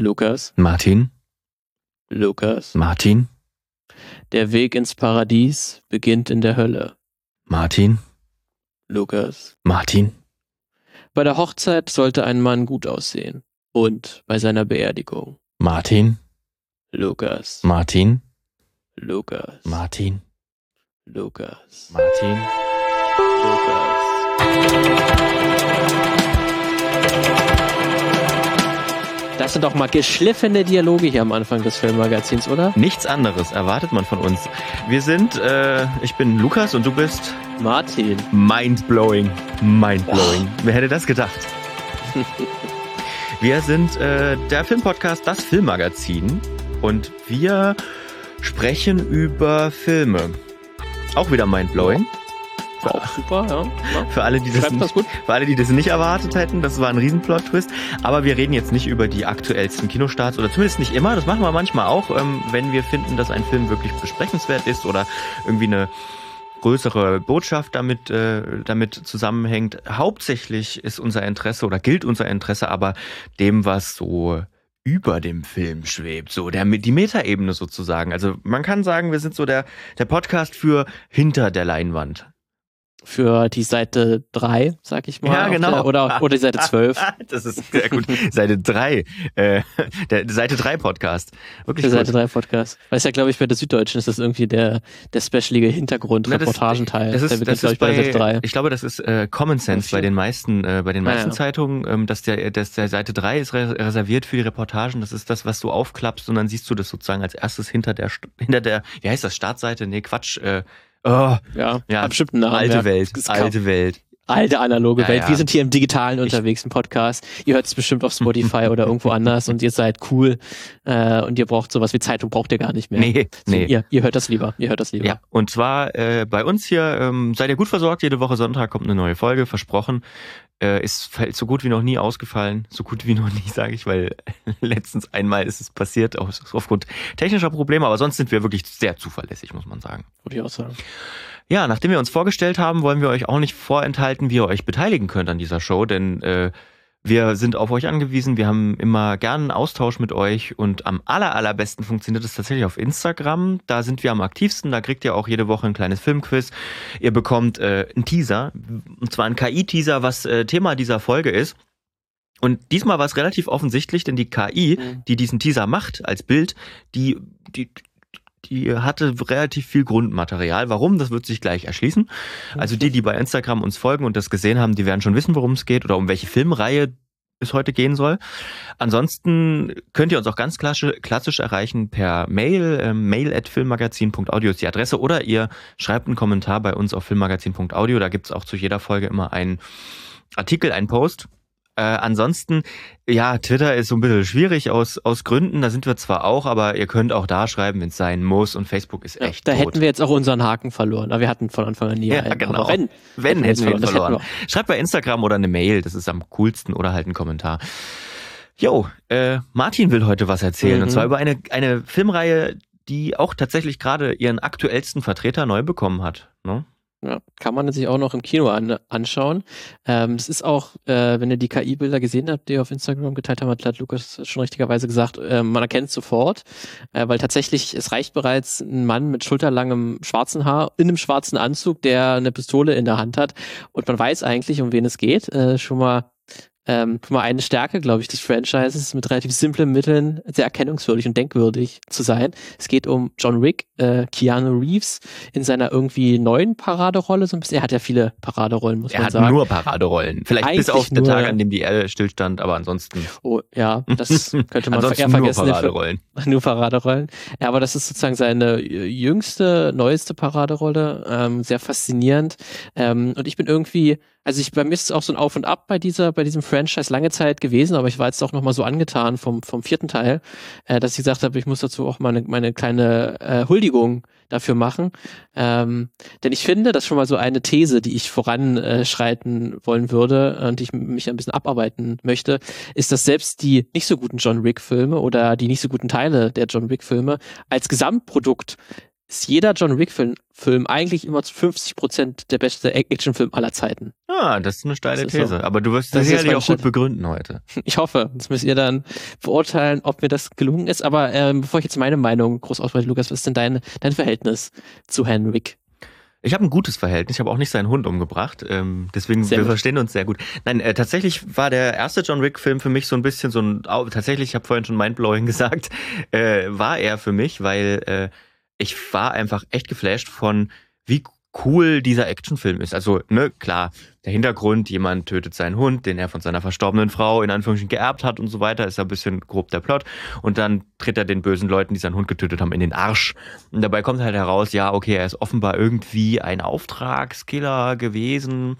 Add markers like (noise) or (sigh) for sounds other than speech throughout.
Lukas, Martin, Lukas. Martin, Der Weg ins Paradies beginnt in der Hölle. Martin, Lukas. Martin, Bei der Hochzeit sollte ein Mann gut aussehen. Und bei seiner Beerdigung. Martin, Lukas. Martin, Lukas. Martin, Lukas. Martin. Das sind doch mal geschliffene Dialoge hier am Anfang des Filmmagazins, oder? Nichts anderes erwartet man von uns. Wir sind, äh, ich bin Lukas und du bist Martin. mindblowing. Mindblowing. Wer hätte das gedacht? (laughs) wir sind äh, der Filmpodcast, das Filmmagazin. Und wir sprechen über Filme. Auch wieder mindblowing. War auch super, ja. ja. Für alle, die das, Schreibt das nicht, gut. für alle, die das nicht erwartet hätten, das war ein Riesenplot-Twist. Aber wir reden jetzt nicht über die aktuellsten Kinostarts oder zumindest nicht immer. Das machen wir manchmal auch, ähm, wenn wir finden, dass ein Film wirklich besprechenswert ist oder irgendwie eine größere Botschaft damit, äh, damit zusammenhängt. Hauptsächlich ist unser Interesse oder gilt unser Interesse aber dem, was so über dem Film schwebt, so der die Metaebene sozusagen. Also man kann sagen, wir sind so der der Podcast für hinter der Leinwand. Für die Seite 3, sag ich mal. Ja, genau. Der, oder, (laughs) oder die Seite 12. (laughs) Das ist sehr gut. Seite 3. Äh, der Seite 3 Podcast. Wirklich Der gut. Seite 3 Podcast. Weiß ja, glaube ich, bei der Süddeutschen ist das irgendwie der, der specialige Hintergrund, Na, das-. Das ist, wird das ist ich, bei, der Seite bei, 3. ich glaube, das ist äh, Common Sense bei den meisten, äh, bei den Ah, meisten ja. Zeitungen, ähm, dass der, dass der Seite 3 ist re reserviert für die Reportagen. Das ist das, was du aufklappst und dann siehst du das sozusagen als erstes hinter der, hinter der, wie heißt das, Startseite? Nee, Quatsch. Äh, oh, Ja, ja, bestimmt einen Namen. alte ja. Welt, alte Welt. alte analoge Ja, Welt. Wir sind hier im Digitalen unterwegs im Podcast. Ihr hört es bestimmt auf Spotify oder irgendwo (laughs) anders und ihr seid cool äh, und ihr braucht sowas wie Zeitung, braucht ihr gar nicht mehr. Nee, nee. Ihr, ihr hört das lieber. Ihr hört das lieber. Ja, und zwar äh, bei uns hier, ähm, seid ihr gut versorgt, jede Woche Sonntag kommt eine neue Folge, versprochen. Äh, ist so gut wie noch nie ausgefallen, so gut wie noch nie, (laughs) sage ich, weil (laughs) letztens einmal ist es passiert, aus, aufgrund technischer Probleme, aber sonst sind wir wirklich sehr zuverlässig, muss man sagen. Würde ich auch sagen. Ja, nachdem wir uns vorgestellt haben, wollen wir euch auch nicht vorenthalten, wie ihr euch beteiligen könnt an dieser Show, denn äh, wir sind auf euch angewiesen, wir haben immer gern einen Austausch mit euch und am aller, allerbesten funktioniert es tatsächlich auf Instagram. Da sind wir am aktivsten, da kriegt ihr auch jede Woche ein kleines Filmquiz. Ihr bekommt äh, einen Teaser, und zwar einen KI-Teaser, was äh, Thema dieser Folge ist. Und diesmal war es relativ offensichtlich, denn die KI, Mhm. die diesen Teaser macht als Bild, die, die, die hatte relativ viel Grundmaterial. Warum? Das wird sich gleich erschließen. Also die, die bei Instagram uns folgen und das gesehen haben, die werden schon wissen, worum es geht oder um welche Filmreihe es heute gehen soll. Ansonsten könnt ihr uns auch ganz klassisch, klassisch erreichen per Mail. Ähm, mail at filmmagazin.audio ist die Adresse oder ihr schreibt einen Kommentar bei uns auf filmmagazin.audio. Da gibt's auch zu jeder Folge immer einen Artikel, einen Post. Äh, ansonsten, ja, Twitter ist so ein bisschen schwierig aus, aus Gründen. Da sind wir zwar auch, aber ihr könnt auch da schreiben, wenn es sein muss. Und Facebook ist Ja, echt da tot. hätten wir jetzt auch unseren Haken verloren. Aber wir hatten von Anfang an nie Ja, einen. genau. Wenn, Wenn, hätten wir ihn verloren. hätten Schreibt bei Instagram oder eine Mail, das ist am coolsten, oder halt einen Kommentar. Jo, äh, Martin will heute was erzählen, Mhm. und zwar über eine, eine Filmreihe, die auch tatsächlich gerade ihren aktuellsten Vertreter neu bekommen hat. Ne? Ja, kann man sich auch noch im Kino an, anschauen. Ähm, das ist auch, äh, wenn ihr die KI-Bilder gesehen habt, die ihr auf Instagram geteilt haben, hat hat Lukas schon richtigerweise gesagt, äh, man erkennt es sofort, äh, weil tatsächlich, es reicht bereits ein Mann mit schulterlangem schwarzen Haar in einem schwarzen Anzug, der eine Pistole in der Hand hat und man weiß eigentlich, um wen es geht. Äh, schon mal ähm, mal eine Stärke, glaube ich, des Franchises, mit relativ simplen Mitteln sehr erkennungswürdig und denkwürdig zu sein. Es geht um John Wick, äh, Keanu Reeves in seiner irgendwie neuen Paraderolle so ein bisschen. Er hat ja viele Paraderollen, muss Er man hat sagen. nur Paraderollen. Vielleicht bis Eigentlich auf den nur- Tag, an dem die Erde stillstand, aber ansonsten, oh, ja, das (laughs) könnte man eher nur vergessen. den Film- Paraderollen. (laughs) Nur Paraderollen. Ja, aber das ist sozusagen seine jüngste, neueste Paraderolle. Ähm, sehr faszinierend. Ähm, und ich bin irgendwie, also ich, bei mir ist es auch so ein Auf und Ab bei dieser, bei diesem Franchise lange Zeit gewesen, aber ich war jetzt auch nochmal so angetan vom, vom vierten Teil, äh, dass ich gesagt habe, ich muss dazu auch meine, meine kleine äh, Huldigung dafür machen. Ähm, denn ich finde, das ist schon mal so eine These, die ich voranschreiten wollen würde und ich mich ein bisschen abarbeiten möchte, ist, dass selbst die nicht so guten John Wick-Filme oder die nicht so guten Teile der John Wick-Filme als Gesamtprodukt ist jeder John Wick-Film Film eigentlich immer zu 50 Prozent der beste Actionfilm aller Zeiten. Ah, das ist eine steile ist These. So. Aber du wirst das sicherlich auch gut begründen heute. (laughs) Ich hoffe. Das müsst ihr dann beurteilen, ob mir das gelungen ist. Aber ähm, bevor ich jetzt meine Meinung groß ausbreite, Lukas, was ist denn dein, dein Verhältnis zu Herrn Wick? Ich habe ein gutes Verhältnis. Ich habe auch nicht seinen Hund umgebracht. Ähm, deswegen, sehr wir gut. verstehen uns sehr gut. Nein, äh, tatsächlich war der erste John Wick-Film für mich so ein bisschen so ein. Tatsächlich, ich habe vorhin schon Mindblowing (laughs) gesagt, äh, war er für mich, weil äh, ich war einfach echt geflasht von, wie cool dieser Actionfilm ist. Also, ne, klar, der Hintergrund, jemand tötet seinen Hund, den er von seiner verstorbenen Frau in Anführungsstrichen geerbt hat und so weiter, ist ein bisschen grob der Plot. Und dann tritt er den bösen Leuten, die seinen Hund getötet haben, in den Arsch. Und dabei kommt halt heraus, ja, okay, er ist offenbar irgendwie ein Auftragskiller gewesen,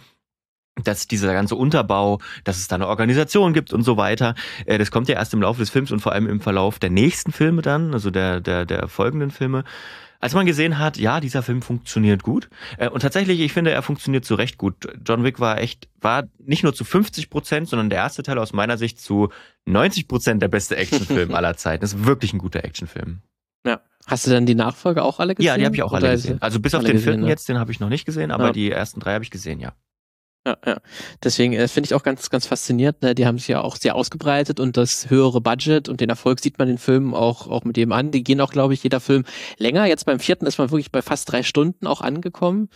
dass dieser ganze Unterbau, dass es da eine Organisation gibt und so weiter. Äh, das kommt ja erst im Laufe des Films und vor allem im Verlauf der nächsten Filme dann, also der, der, der folgenden Filme. Als man gesehen hat, ja, dieser Film funktioniert gut. Äh, und tatsächlich, ich finde, er funktioniert zu Recht gut. John Wick war echt, war nicht nur zu 50 Prozent, sondern der erste Teil aus meiner Sicht zu 90 Prozent der beste Actionfilm (laughs) aller Zeiten. Das ist wirklich ein guter Actionfilm. Ja. Hast du dann die Nachfolge auch alle gesehen? Ja, die habe ich auch alle gesehen. Also bis auf den vierten ne? jetzt, den habe ich noch nicht gesehen, aber ja. die ersten drei habe ich gesehen, ja. Ja, ja. Deswegen äh, finde ich auch ganz, ganz faszinierend. Ne? Die haben sich ja auch sehr ausgebreitet und das höhere Budget und den Erfolg sieht man den Filmen auch, auch mit dem an. Die gehen auch, glaube ich, jeder Film länger. Jetzt beim vierten ist man wirklich bei fast drei Stunden auch angekommen.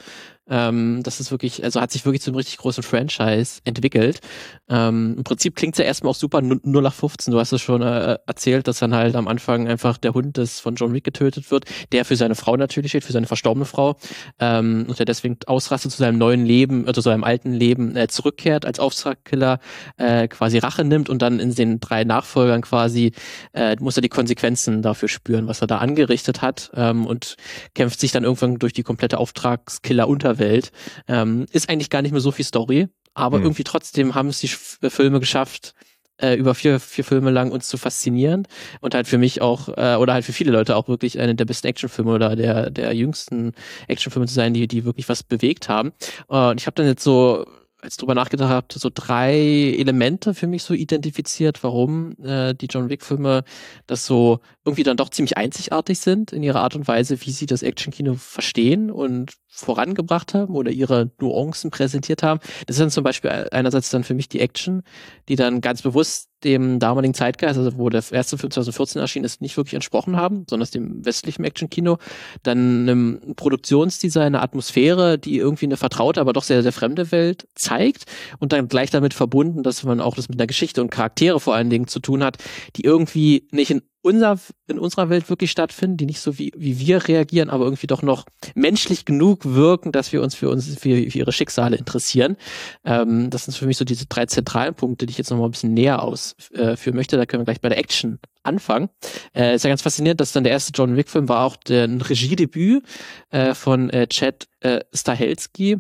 Ähm, das ist wirklich, also hat sich wirklich zu einem richtig großen Franchise entwickelt. Ähm, Im Prinzip klingt es ja erstmal auch super 0 nach 15. Du hast es schon äh, erzählt, dass dann halt am Anfang einfach der Hund des von John Wick getötet wird, der für seine Frau natürlich steht, für seine verstorbene Frau, ähm, und der deswegen ausrastet zu seinem neuen Leben, also seinem alten Leben äh, zurückkehrt, als Auftragskiller äh, quasi Rache nimmt und dann in den drei Nachfolgern quasi äh, muss er die Konsequenzen dafür spüren, was er da angerichtet hat ähm, und kämpft sich dann irgendwann durch die komplette Auftragskiller unter Welt. Ähm, ist eigentlich gar nicht mehr so viel Story, aber mhm. irgendwie trotzdem haben es die äh, Filme geschafft, äh, über vier, vier Filme lang uns zu faszinieren und halt für mich auch, äh, oder halt für viele Leute auch wirklich eine der besten Actionfilme oder der, der jüngsten Actionfilme zu sein, die, die wirklich was bewegt haben. Und ich habe dann jetzt so als drüber nachgedacht habe, so drei Elemente für mich so identifiziert, warum äh, die John Wick-Filme das so irgendwie dann doch ziemlich einzigartig sind in ihrer Art und Weise, wie sie das Actionkino verstehen und vorangebracht haben oder ihre Nuancen präsentiert haben. Das ist dann zum Beispiel einerseits dann für mich die Action, die dann ganz bewusst dem damaligen Zeitgeist, also wo der erste Film 2014 erschien ist, nicht wirklich entsprochen haben, sondern dem westlichen Actionkino. Dann einem Produktionsdesign, eine Atmosphäre, die irgendwie eine vertraute, aber doch sehr, sehr fremde Welt zeigt und dann gleich damit verbunden, dass man auch das mit einer Geschichte und Charaktere vor allen Dingen zu tun hat, die irgendwie nicht in unser, in unserer Welt wirklich stattfinden, die nicht so wie, wie wir reagieren, aber irgendwie doch noch menschlich genug wirken, dass wir uns für uns, für, für ihre Schicksale interessieren. Ähm, das sind für mich so diese drei zentralen Punkte, die ich jetzt noch mal ein bisschen näher ausführen äh, möchte. Da können wir gleich bei der Action anfangen. Äh, ist ja ganz faszinierend, dass dann der erste John Wick-Film war auch ein Regiedebüt äh, von äh, Chad äh, Stahelski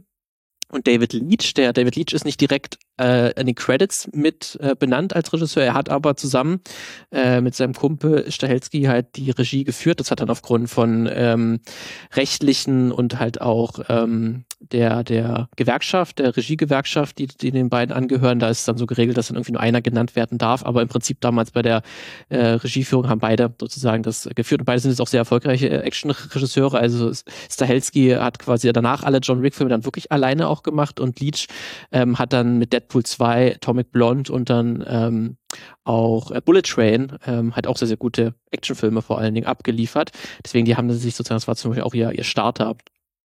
und David Leach. Der David Leach ist nicht direkt äh, in den Credits mit äh, benannt als Regisseur. Er hat aber zusammen äh, mit seinem Kumpel Stahelski halt die Regie geführt. Das hat dann aufgrund von ähm, rechtlichen und halt auch ähm, der, der Gewerkschaft, der Regiegewerkschaft, die, die den beiden angehören, da ist dann so geregelt, dass dann irgendwie nur einer genannt werden darf. Aber im Prinzip damals bei der äh, Regieführung haben beide sozusagen das geführt. Und beide sind jetzt auch sehr erfolgreiche äh, Action-Regisseure. Also Stahelski hat quasi danach alle John Wick-Filme dann wirklich alleine auch gemacht und Leach ähm, hat dann mit Deadpool 2, Atomic Blonde und dann ähm, auch äh, Bullet Train ähm, hat auch sehr, sehr gute Actionfilme vor allen Dingen abgeliefert. Deswegen, die haben sich sozusagen, das war zum Beispiel auch ihr, ihr Starter,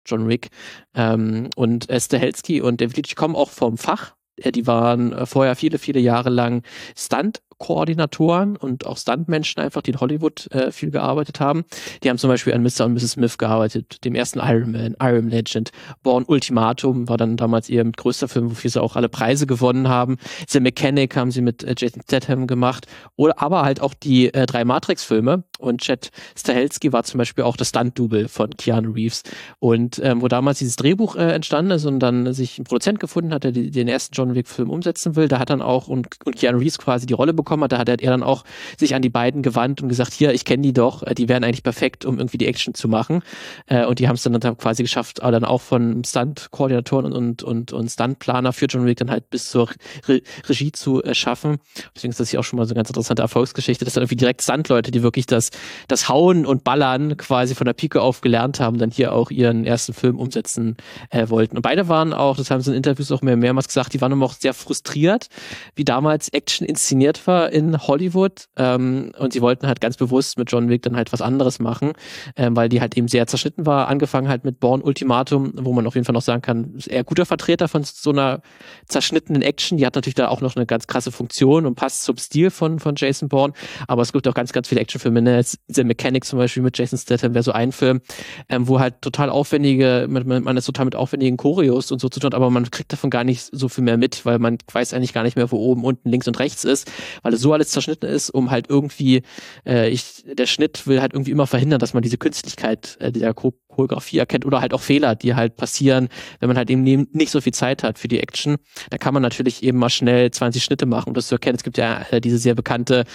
John Wick. Ähm, und Esther Helsky und David Leitch kommen auch vom Fach. Äh, die waren äh, vorher viele, viele Jahre lang Stunt Koordinatoren und auch Stuntmenschen einfach, die in Hollywood äh, viel gearbeitet haben. Die haben zum Beispiel an Mr. und Mrs. Smith gearbeitet, dem ersten Iron Man, Iron Legend, Born Ultimatum war dann damals ihr größter Film, wofür sie auch alle Preise gewonnen haben. The Mechanic haben sie mit äh, Jason Statham gemacht, oder aber halt auch die äh, drei Matrix-Filme. Und Chad Stahelski war zum Beispiel auch das Stunt-Double von Keanu Reeves. Und ähm, wo damals dieses Drehbuch äh, entstanden ist und dann sich ein Produzent gefunden hat, der die, den ersten John Wick-Film umsetzen will, da hat dann auch und, und Keanu Reeves quasi die Rolle bekommen bekommen hat, da hat er dann auch sich an die beiden gewandt und gesagt, hier, ich kenne die doch, äh, die wären eigentlich perfekt, um irgendwie die Action zu machen. Äh, und die haben es dann, dann quasi geschafft, aber dann auch von Stunt-Koordinatoren und, und, und Stuntplaner für John Wick dann halt bis zur Re Regie zu schaffen. Deswegen ist das hier auch schon mal so eine ganz interessante Erfolgsgeschichte. Das sind irgendwie direkt Stuntleute, die wirklich das, das Hauen und Ballern quasi von der Pike auf gelernt haben, dann hier auch ihren ersten Film umsetzen äh, wollten. Und beide waren auch, das haben sie in Interviews auch mehr mehrmals gesagt, die waren immer auch sehr frustriert, wie damals Action inszeniert war in Hollywood. Ähm, und sie wollten halt ganz bewusst mit John Wick dann halt was anderes machen, ähm, weil die halt eben sehr zerschnitten war. Angefangen halt mit Born Ultimatum, wo man auf jeden Fall noch sagen kann, ist eher guter Vertreter von so einer zerschnittenen Action. Die hat natürlich da auch noch eine ganz krasse Funktion und passt zum Stil von, von Jason Bourne. Aber es gibt auch ganz, ganz viele Actionfilme. Ne? The Mechanic zum Beispiel mit Jason Statham wäre so ein Film, ähm, wo halt total aufwendige, man, man ist total mit aufwendigen Choreos und so zu tun aber man kriegt davon gar nicht so viel mehr mit, weil man weiß eigentlich gar nicht mehr, wo oben, unten, links und rechts ist, weil es so alles zerschnitten ist, um halt irgendwie, äh, ich, der Schnitt will halt irgendwie immer verhindern, dass man diese Künstlichkeit äh, dieser Choreografie erkennt oder halt auch Fehler, die halt passieren, wenn man halt eben nicht so viel Zeit hat für die Action. Da kann man natürlich eben mal schnell 20 Schnitte machen, um das zu erkennen. Es gibt ja äh, diese sehr bekannte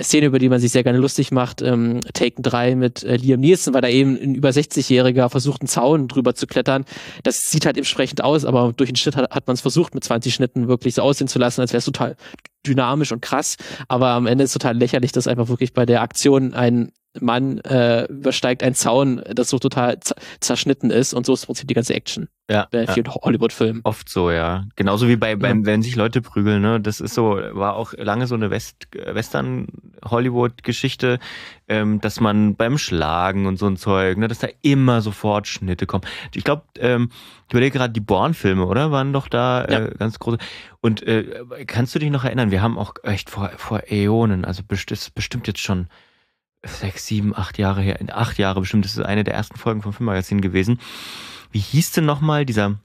Szene, über die man sich sehr gerne lustig macht, ähm, Taken 3 mit äh, Liam Nielsen, weil da eben ein über 60-Jähriger versucht, einen Zaun drüber zu klettern. Das sieht halt entsprechend aus, aber durch den Schnitt hat, hat man es versucht, mit 20 Schnitten wirklich so aussehen zu lassen, als wäre es total dynamisch und krass. Aber am Ende ist total lächerlich, dass einfach wirklich bei der Aktion ein Mann äh, übersteigt einen Zaun, das so total zerschnitten ist und so ist im Prinzip die ganze Action. Ja. Bei vielen ja. Hollywood-Filmen. Oft so, ja. Genauso wie bei, beim, ja. wenn sich Leute prügeln, ne? Das ist so, war auch lange so eine West, Western-Hollywood-Geschichte, ähm, dass man beim Schlagen und so ein Zeug, ne, dass da immer sofort Schnitte kommen. Ich glaube, ähm, ich überlege gerade, die Born-Filme, oder? Waren doch da äh, ganz große. Und äh, kannst du dich noch erinnern, wir haben auch echt vor, vor Äonen, also best, bestimmt jetzt schon sechs, sieben, acht Jahre her, acht Jahre bestimmt, das ist eine der ersten Folgen vom Filmmagazin gewesen. Wie hieß denn nochmal dieser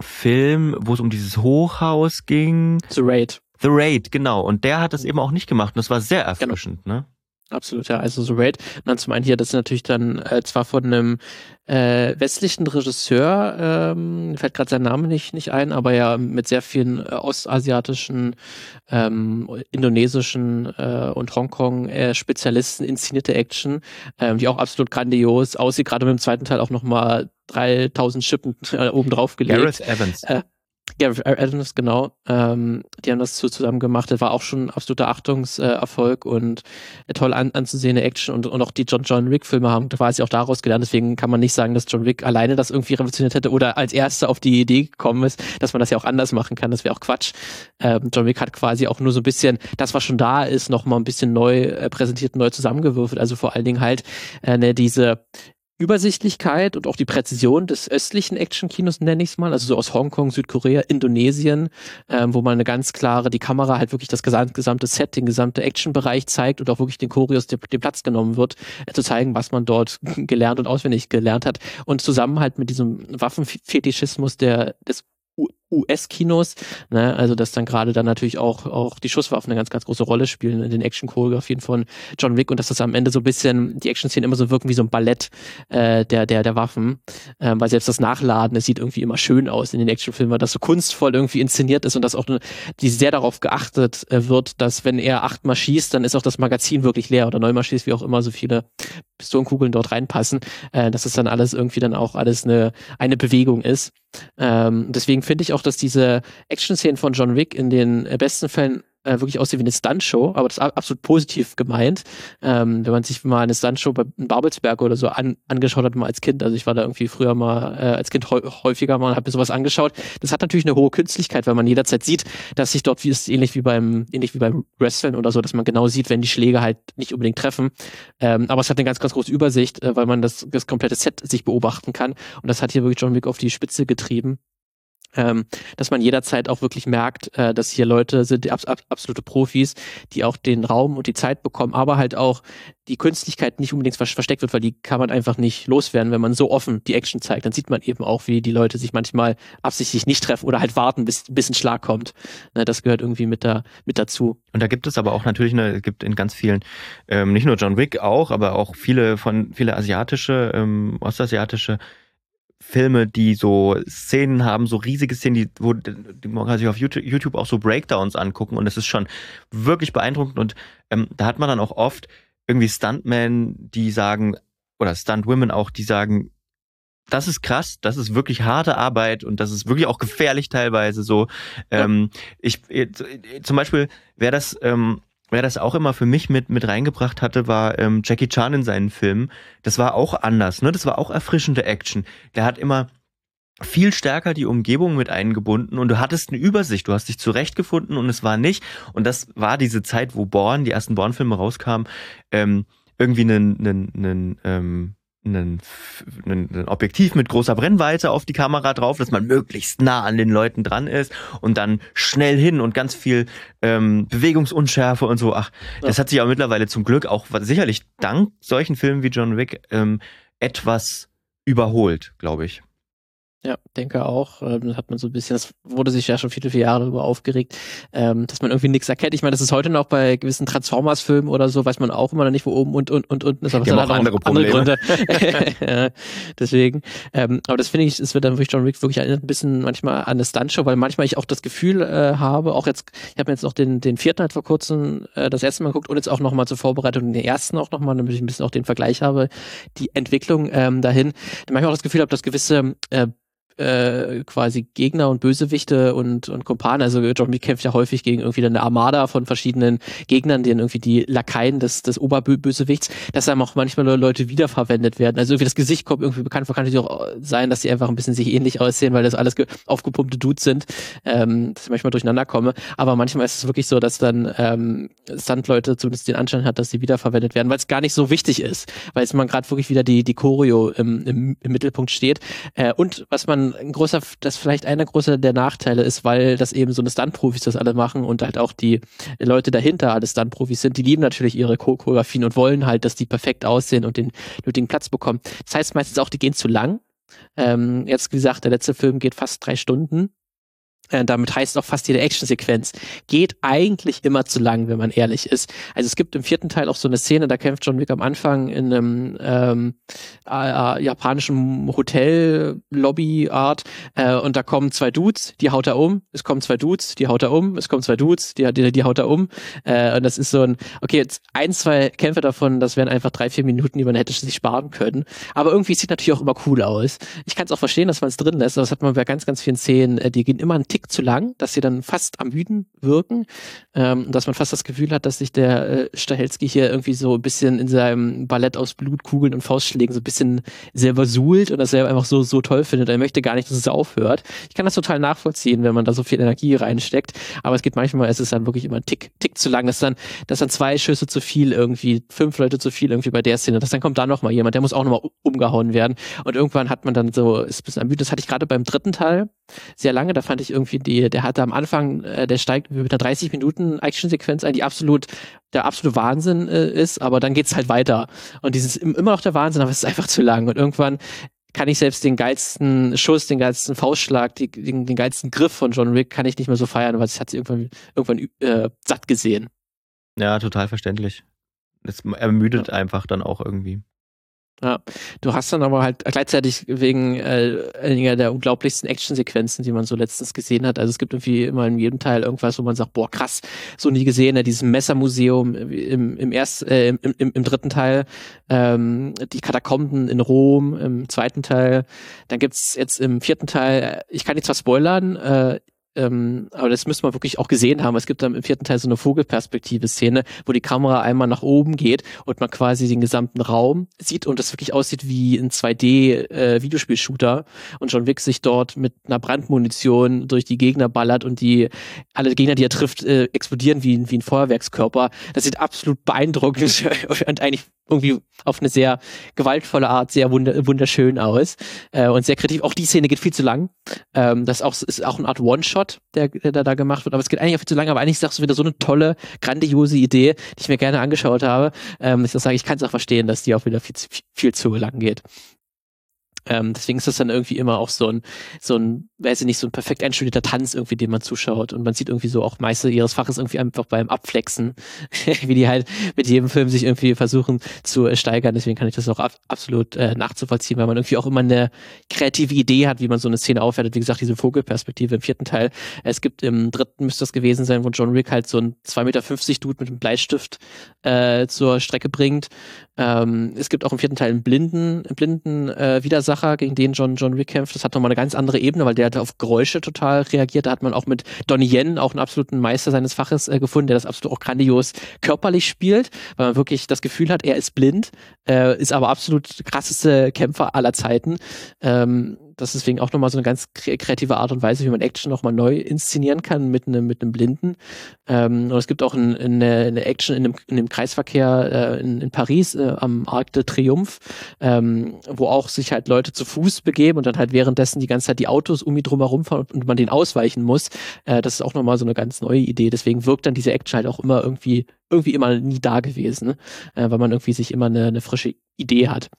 Film, wo es um dieses Hochhaus ging? The Raid. The Raid, genau. Und der hat das eben auch nicht gemacht. Und das war sehr erfrischend, genau. ne? Absolut, ja. Also The Raid. Und dann zum einen hier, das ist natürlich dann äh, zwar von einem äh, westlichen Regisseur, ähm, fällt gerade sein Name nicht, nicht ein, aber ja mit sehr vielen äh, ostasiatischen, ähm, indonesischen äh, und Hongkong-Spezialisten äh, inszenierte Action, ähm, die auch absolut grandios aussieht, gerade mit dem zweiten Teil auch nochmal 3000 Schippen äh, oben drauf gelegt. Gareth Evans. Äh, ja, Adams, genau. Ähm, die haben das so zusammen gemacht. Das war auch schon ein absoluter Achtungserfolg äh, und eine toll an, anzusehende Action und, und auch die John John Wick Filme haben quasi auch daraus gelernt. Deswegen kann man nicht sagen, dass John Wick alleine das irgendwie revolutioniert hätte oder als erster auf die Idee gekommen ist, dass man das ja auch anders machen kann. Das wäre auch Quatsch. Ähm, John Wick hat quasi auch nur so ein bisschen das, was schon da ist, noch mal ein bisschen neu äh, präsentiert, neu zusammengewürfelt. Also vor allen Dingen halt äh, ne, diese Übersichtlichkeit und auch die Präzision des östlichen Action-Kinos, nenne ich es mal, also so aus Hongkong, Südkorea, Indonesien, ähm, wo man eine ganz klare, die Kamera halt wirklich das gesamte Set, den gesamten Action-Bereich zeigt und auch wirklich den Choreos den, den Platz genommen wird, äh, zu zeigen, was man dort (laughs) gelernt und auswendig gelernt hat. Und zusammen halt mit diesem Waffenfetischismus der, des US-Kinos, ne? also dass dann gerade dann natürlich auch, auch die Schusswaffen eine ganz, ganz große Rolle spielen in den Action-Choreografien von John Wick und dass das am Ende so ein bisschen, die Action-Szenen immer so wirken wie so ein Ballett äh, der, der, der Waffen, ähm, weil selbst das Nachladen, es sieht irgendwie immer schön aus in den Actionfilmen, weil das so kunstvoll irgendwie inszeniert ist und dass auch die sehr darauf geachtet äh, wird, dass wenn er achtmal schießt, dann ist auch das Magazin wirklich leer oder neunmal schießt, wie auch immer so viele Pistolenkugeln dort reinpassen, äh, dass es dann alles irgendwie dann auch alles eine, eine Bewegung ist. Ähm, deswegen finde ich auch, dass diese Action-Szenen von John Wick in den äh, besten Fällen äh, wirklich aussieht wie eine Stuntshow, aber das ist absolut positiv gemeint. Ähm, wenn man sich mal eine Stuntshow bei Babelsberg oder so an, angeschaut hat, mal als Kind, also ich war da irgendwie früher mal äh, als Kind häufiger mal, habe mir sowas angeschaut. Das hat natürlich eine hohe Künstlichkeit, weil man jederzeit sieht, dass sich dort wie ist ähnlich wie beim ähnlich wie beim Wrestling oder so, dass man genau sieht, wenn die Schläge halt nicht unbedingt treffen. Ähm, aber es hat eine ganz ganz große Übersicht, äh, weil man das das komplette Set sich beobachten kann und das hat hier wirklich John Wick auf die Spitze getrieben ähm, dass man jederzeit auch wirklich merkt, äh, dass hier Leute sind, die abs absolute Profis, die auch den Raum und die Zeit bekommen, aber halt auch die Künstlichkeit nicht unbedingt versteckt wird, weil die kann man einfach nicht loswerden, wenn man so offen die Action zeigt. Dann sieht man eben auch, wie die Leute sich manchmal absichtlich nicht treffen oder halt warten, bis, bis ein Schlag kommt. Ne, das gehört irgendwie mit, da, mit dazu. Und da gibt es aber auch natürlich, eine, es gibt in ganz vielen, ähm, nicht nur John Wick auch, aber auch viele von, viele asiatische, ähm, ostasiatische Filme, die so Szenen haben, so riesige Szenen, die, wo die man kann sich auf YouTube auch so Breakdowns angucken und es ist schon wirklich beeindruckend und ähm, da hat man dann auch oft irgendwie Stuntmen, die sagen, oder Stuntwomen auch, die sagen, das ist krass, das ist wirklich harte Arbeit und das ist wirklich auch gefährlich teilweise so. Ja. Ähm, ich zum Beispiel wer das ähm, wer das auch immer für mich mit mit reingebracht hatte, war ähm, Jackie Chan in seinen Filmen. Das war auch anders, ne? Das war auch erfrischende Action. Der hat immer viel stärker die Umgebung mit eingebunden und du hattest eine Übersicht, du hast dich zurechtgefunden und es war nicht, und das war diese Zeit, wo Born, die ersten Born-Filme rauskamen, ähm, irgendwie einen, einen, einen ähm, ein, ein Objektiv mit großer Brennweite auf die Kamera drauf, dass man möglichst nah an den Leuten dran ist und dann schnell hin und ganz viel ähm, Bewegungsunschärfe und so. Ach, ja. das hat sich auch mittlerweile zum Glück auch sicherlich dank solchen Filmen wie John Wick ähm, etwas überholt, glaube ich. Ja, denke auch. Ähm, hat man so ein bisschen, das wurde sich ja schon viele, viele Jahre darüber aufgeregt, ähm, dass man irgendwie nichts erkennt. Ich meine, das ist heute noch bei gewissen Transformers-Filmen oder so, weiß man auch immer noch nicht, wo oben und, und, und unten ist. Aber es hat auch andere, andere Gründe. (laughs) (laughs) deswegen. Ähm, aber das finde ich, es wird dann wirklich John Wick wirklich ein bisschen manchmal an eine Stuntshow, weil manchmal ich auch das Gefühl äh, habe, auch jetzt, ich habe mir jetzt noch den, den vierten halt vor kurzem äh, das erste Mal geguckt und jetzt auch nochmal zur Vorbereitung den ersten auch nochmal, damit ich ein bisschen auch den Vergleich habe, die Entwicklung ähm, dahin. Manchmal auch das Gefühl habe, dass gewisse äh, äh, quasi Gegner und Bösewichte und, und Kumpanen. Also John kämpft ja häufig gegen irgendwie eine Armada von verschiedenen Gegnern, denen irgendwie die Lakaien des, des Oberbösewichts, dass dann auch manchmal Leute wiederverwendet werden. Also irgendwie das Gesicht kommt irgendwie bekannt vor, kann natürlich auch sein, dass sie einfach ein bisschen sich ähnlich aussehen, weil das alles aufgepumpte Dudes sind, ähm, dass ich manchmal durcheinander komme. Aber manchmal ist es wirklich so, dass dann ähm, Stunt-Leute zumindest den Anschein hat, dass sie wiederverwendet werden, weil es gar nicht so wichtig ist, weil es man gerade wirklich wieder die, die Choreo im, im, im Mittelpunkt steht. Äh, und was man ein großer, das vielleicht einer großer der Nachteile ist, weil das eben so eine Stunt-Profis das alle machen und halt auch die Leute dahinter alle Stunt-Profis sind, die lieben natürlich ihre Choreografien und wollen halt, dass die perfekt aussehen und den nötigen Platz bekommen. Das heißt meistens auch, die gehen zu lang. Ähm, jetzt, wie gesagt, der letzte Film geht fast drei Stunden. Äh, damit heißt auch fast jede Actionsequenz, geht eigentlich immer zu lang, wenn man ehrlich ist. Also es gibt im vierten Teil auch so eine Szene, da kämpft John Wick am Anfang in einem ähm, äh, äh, japanischen Hotel-Lobby-Art äh, und da kommen zwei Dudes, die haut er um, es kommen zwei Dudes, die haut er um, es kommen zwei Dudes, die, die, die haut er um äh, und das ist so ein, okay, jetzt ein, zwei Kämpfe davon, das wären einfach drei, vier Minuten, die man hätte sich sparen können, aber irgendwie sieht natürlich auch immer cool aus. Ich kann es auch verstehen, dass man es drin lässt, aber das hat man bei ganz, ganz vielen Szenen, äh, die gehen immer einen Tick zu lang, dass sie dann fast am müden wirken, ähm, dass man fast das Gefühl hat, dass sich der äh, Stahelski hier irgendwie so ein bisschen in seinem Ballett aus Blutkugeln und Faustschlägen so ein bisschen selber suhlt und das er einfach so, so toll findet. Er möchte gar nicht, dass es aufhört. Ich kann das total nachvollziehen, wenn man da so viel Energie reinsteckt, aber es geht manchmal, es ist dann wirklich immer ein Tick, Tick zu lang, dass dann, dass dann zwei Schüsse zu viel irgendwie, fünf Leute zu viel irgendwie bei der Szene, dass dann kommt da nochmal jemand, der muss auch nochmal umgehauen werden und irgendwann hat man dann so, ist ein bisschen ermüdet. Das hatte ich gerade beim dritten Teil sehr lange, da fand ich irgendwie die, der hatte am Anfang, äh, der steigt mit einer 30 Minuten Actionsequenz ein, die absolut der absolute Wahnsinn äh, ist, aber dann geht's halt weiter. Und dieses immer noch der Wahnsinn, aber es ist einfach zu lang. Und irgendwann kann ich selbst den geilsten Schuss, den geilsten Faustschlag, die, den, den geilsten Griff von John Wick kann ich nicht mehr so feiern, weil es hat sie irgendwann, irgendwann äh, satt gesehen. Ja, total verständlich. Es ermüdet ja. einfach dann auch irgendwie. Ja, du hast dann aber halt gleichzeitig wegen äh, einiger der unglaublichsten Actionsequenzen, die man so letztens gesehen hat. Also es gibt irgendwie immer in jedem Teil irgendwas, wo man sagt, boah, krass, so nie gesehen, ne? dieses Messermuseum im, im ersten, äh, im, im, im dritten Teil, ähm, die Katakomben in Rom im zweiten Teil. Dann gibt's jetzt im vierten Teil, äh, ich kann jetzt zwar spoilern, äh, ähm, aber das müsste man wirklich auch gesehen haben. Es gibt dann im vierten Teil so eine Vogelperspektive-Szene, wo die Kamera einmal nach oben geht und man quasi den gesamten Raum sieht und es wirklich aussieht wie ein 2D-Videospiel-Shooter äh, und John Wick sich dort mit einer Brandmunition durch die Gegner ballert und die alle Gegner, die er trifft, äh, explodieren wie, wie ein Feuerwerkskörper. Das sieht absolut beeindruckend (laughs) und eigentlich irgendwie auf eine sehr gewaltvolle Art sehr wunderschön aus äh, und sehr kreativ. Auch die Szene geht viel zu lang. Ähm, das auch, ist auch eine Art One-Shot, der, der da gemacht wird, aber es geht eigentlich auch viel zu lang. Aber eigentlich ist das wieder so eine tolle, grandiose Idee, die ich mir gerne angeschaut habe. Ähm, ich sage, ich kann es auch verstehen, dass die auch wieder viel, viel zu lang geht. Ähm, deswegen ist das dann irgendwie immer auch so ein, so ein, weiß ich nicht, so ein perfekt einstudierter Tanz irgendwie, den man zuschaut. Und man sieht irgendwie so auch Meister ihres Faches irgendwie einfach beim Abflexen, (laughs) wie die halt mit jedem Film sich irgendwie versuchen zu äh, steigern. Deswegen kann ich das auch ab, absolut äh, nachzuvollziehen, weil man irgendwie auch immer eine kreative Idee hat, wie man so eine Szene aufwertet. Wie gesagt, diese Vogelperspektive im vierten Teil. Es gibt im dritten müsste das gewesen sein, wo John Wick halt so ein 2,50 Meter Dude mit einem Bleistift äh, zur Strecke bringt. Ähm, es gibt auch im vierten Teil einen blinden, einen blinden äh, Widersacher, gegen den John, John Wick kämpft. Das hat nochmal eine ganz andere Ebene, weil der hat auf Geräusche total reagiert. Da hat man auch mit Donnie Yen auch einen absoluten Meister seines Faches äh, gefunden, der das absolut auch grandios körperlich spielt, weil man wirklich das Gefühl hat, er ist blind, äh, ist aber absolut krasseste Kämpfer aller Zeiten. Ähm, das ist deswegen auch nochmal so eine ganz kreative Art und Weise, wie man Action nochmal neu inszenieren kann mit einem mit einem Blinden. Ähm, und es gibt auch ein, eine, eine Action in dem, in dem Kreisverkehr äh, in, in Paris äh, am Arc de Triomphe, ähm, wo auch sich halt Leute zu Fuß begeben und dann halt währenddessen die ganze Zeit die Autos um ihn drumherum fahren und man den ausweichen muss. Äh, das ist auch nochmal so eine ganz neue Idee. Deswegen wirkt dann diese Action halt auch immer irgendwie irgendwie immer nie da gewesen, ne? äh, weil man irgendwie sich immer eine, eine frische Idee hat.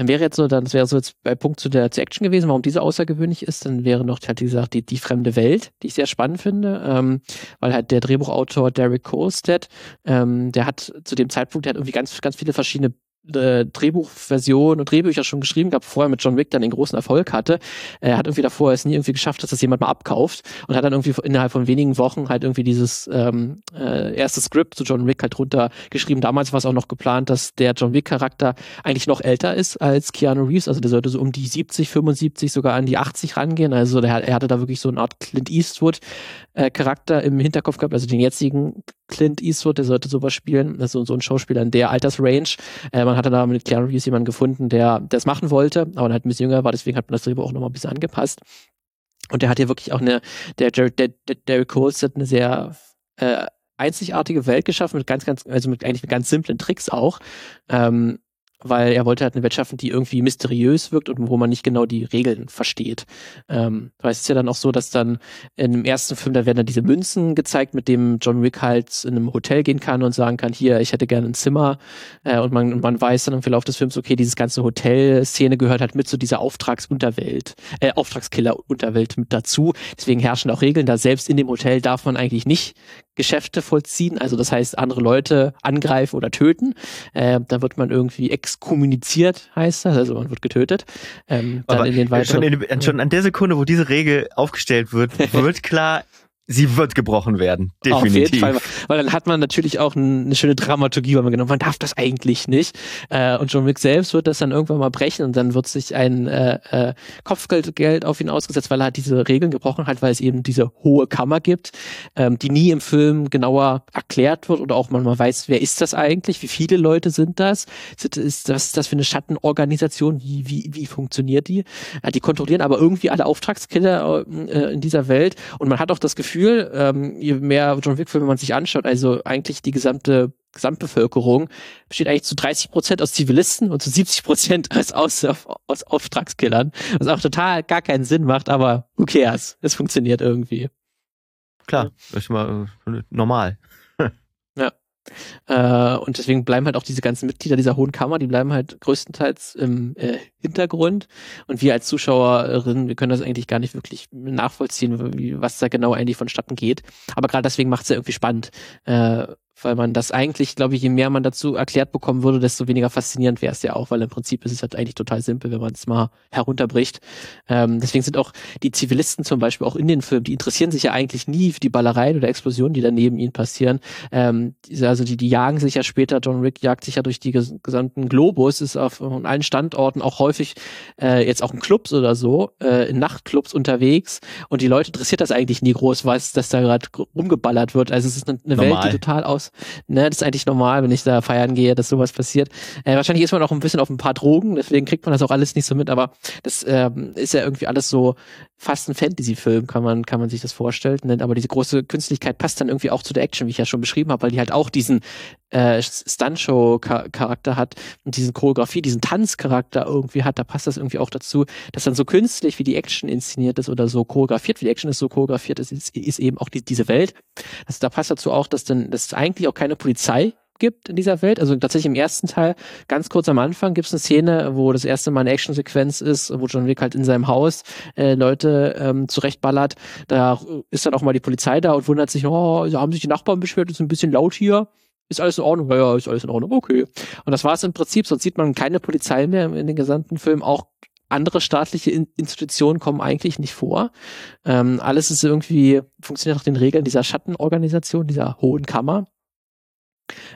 Dann wäre jetzt so, dann wäre so jetzt bei Punkt zu der zu Action gewesen, warum diese außergewöhnlich ist. Dann wäre noch halt wie gesagt die, die fremde Welt, die ich sehr spannend finde, ähm, weil halt der Drehbuchautor Derek Kolstad, ähm, der hat zu dem Zeitpunkt, der hat irgendwie ganz ganz viele verschiedene Drehbuchversion und Drehbücher schon geschrieben gehabt, vorher mit John Wick dann den großen Erfolg hatte. Er hat irgendwie davor es nie irgendwie geschafft, dass das jemand mal abkauft und hat dann irgendwie innerhalb von wenigen Wochen halt irgendwie dieses ähm, äh, erste Skript zu John Wick halt runtergeschrieben. Damals war es auch noch geplant, dass der John Wick Charakter eigentlich noch älter ist als Keanu Reeves, also der sollte so um die 70, 75, sogar an die 80 rangehen. Also der, er hatte da wirklich so eine Art Clint Eastwood äh, im Hinterkopf gehabt, also den jetzigen Clint Eastwood, der sollte sowas spielen, also so ein Schauspieler in der Altersrange. Äh, man hatte da mit Keanu Reeves jemanden gefunden, der das machen wollte, aber halt ein bisschen jünger war, deswegen hat man das Drehbuch auch nochmal ein bisschen angepasst. Und der hat ja wirklich auch eine, der, der, der, der Derek Coles hat eine sehr äh, einzigartige Welt geschaffen mit ganz, ganz, also mit eigentlich mit ganz simplen Tricks auch. Ähm, weil er wollte halt eine Welt schaffen, die irgendwie mysteriös wirkt und wo man nicht genau die Regeln versteht. Ähm, weil es ist ja dann auch so, dass dann in dem ersten Film, da werden dann diese Münzen gezeigt, mit dem John Wick halt in einem Hotel gehen kann und sagen kann, hier, ich hätte gerne ein Zimmer. Äh, und man, man weiß dann im Verlauf des Films, okay, dieses ganze Hotel-Szene gehört halt mit zu dieser Auftragsunterwelt, äh, Auftragskiller-Unterwelt mit dazu. Deswegen herrschen auch Regeln, da selbst in dem Hotel darf man eigentlich nicht Geschäfte vollziehen, also das heißt andere Leute angreifen oder töten. Äh, da wird man irgendwie exkommuniziert, heißt das, also man wird getötet. Ähm, dann Aber in den weiteren, schon, in, schon an der Sekunde, wo diese Regel aufgestellt wird, (laughs) wird klar, sie wird gebrochen werden. Definitiv. Auf jeden Fall. Weil dann hat man natürlich auch eine schöne Dramaturgie, weil man genau, man darf das eigentlich nicht. Äh, und John Wick selbst wird das dann irgendwann mal brechen und dann wird sich ein äh, äh, Kopfgeld auf ihn ausgesetzt, weil er halt diese Regeln gebrochen hat, weil es eben diese hohe Kammer gibt, ähm, die nie im Film genauer erklärt wird oder auch man mal weiß, wer ist das eigentlich, wie viele Leute sind das, ist das, das für eine Schattenorganisation, wie, wie, wie funktioniert die? Die kontrollieren aber irgendwie alle Auftragskiller in dieser Welt und man hat auch das Gefühl, Gefühl, ähm, je mehr John Wick-Filme man sich anschaut, also eigentlich die gesamte Gesamtbevölkerung besteht eigentlich zu 30 Prozent aus Zivilisten und zu 70 Prozent (laughs) aus, aus, aus Auftragskillern, was auch total gar keinen Sinn macht, aber who cares? Es funktioniert irgendwie. Klar, ist mal äh, normal. Äh, und deswegen bleiben halt auch diese ganzen Mitglieder dieser Hohen Kammer, die bleiben halt größtenteils im äh, Hintergrund. Und wir als Zuschauerinnen, wir können das eigentlich gar nicht wirklich nachvollziehen, wie, was da genau eigentlich vonstatten geht. Aber gerade deswegen macht es ja irgendwie spannend. Äh, weil man das eigentlich, glaube ich, je mehr man dazu erklärt bekommen würde, desto weniger faszinierend wäre es ja auch, weil im Prinzip ist es halt eigentlich total simpel, wenn man es mal herunterbricht. Ähm, deswegen sind auch die Zivilisten zum Beispiel auch in den Filmen, die interessieren sich ja eigentlich nie für die Ballereien oder Explosionen, die da neben ihnen passieren. Ähm, also die, die jagen sich ja später, John Rick jagt sich ja durch die gesamten Globus, ist auf allen Standorten auch häufig äh, jetzt auch in Clubs oder so, äh, in Nachtclubs unterwegs und die Leute interessiert das eigentlich nie groß, was dass da gerade rumgeballert wird. Also es ist eine, eine Welt, die total aus Ne, das ist eigentlich normal, wenn ich da feiern gehe, dass sowas passiert. Äh, wahrscheinlich ist man auch ein bisschen auf ein paar Drogen, deswegen kriegt man das auch alles nicht so mit, aber das ähm, ist ja irgendwie alles so fast ein Fantasy-Film, kann man, kann man sich das vorstellen. Ne? Aber diese große Künstlichkeit passt dann irgendwie auch zu der Action, wie ich ja schon beschrieben habe, weil die halt auch diesen äh, Stuntshow-Charakter hat und diesen Choreografie, diesen Tanzcharakter irgendwie hat, da passt das irgendwie auch dazu, dass dann so künstlich wie die Action inszeniert ist oder so choreografiert, wie die Action ist so choreografiert ist, ist, ist eben auch die, diese Welt. Also da passt dazu auch, dass dann, dass eigentlich auch keine Polizei gibt in dieser Welt. Also tatsächlich im ersten Teil, ganz kurz am Anfang, gibt es eine Szene, wo das erste Mal eine Actionsequenz ist, wo John Wick halt in seinem Haus äh, Leute ähm, zurechtballert. Da ist dann auch mal die Polizei da und wundert sich, oh, haben sich die Nachbarn beschwert, ist ein bisschen laut hier. Ist alles in Ordnung? Ja, ist alles in Ordnung. Okay. Und das war es im Prinzip. Sonst sieht man keine Polizei mehr in den gesamten Film. Auch andere staatliche in Institutionen kommen eigentlich nicht vor. Ähm, alles ist irgendwie, funktioniert nach den Regeln dieser Schattenorganisation, dieser Hohen Kammer.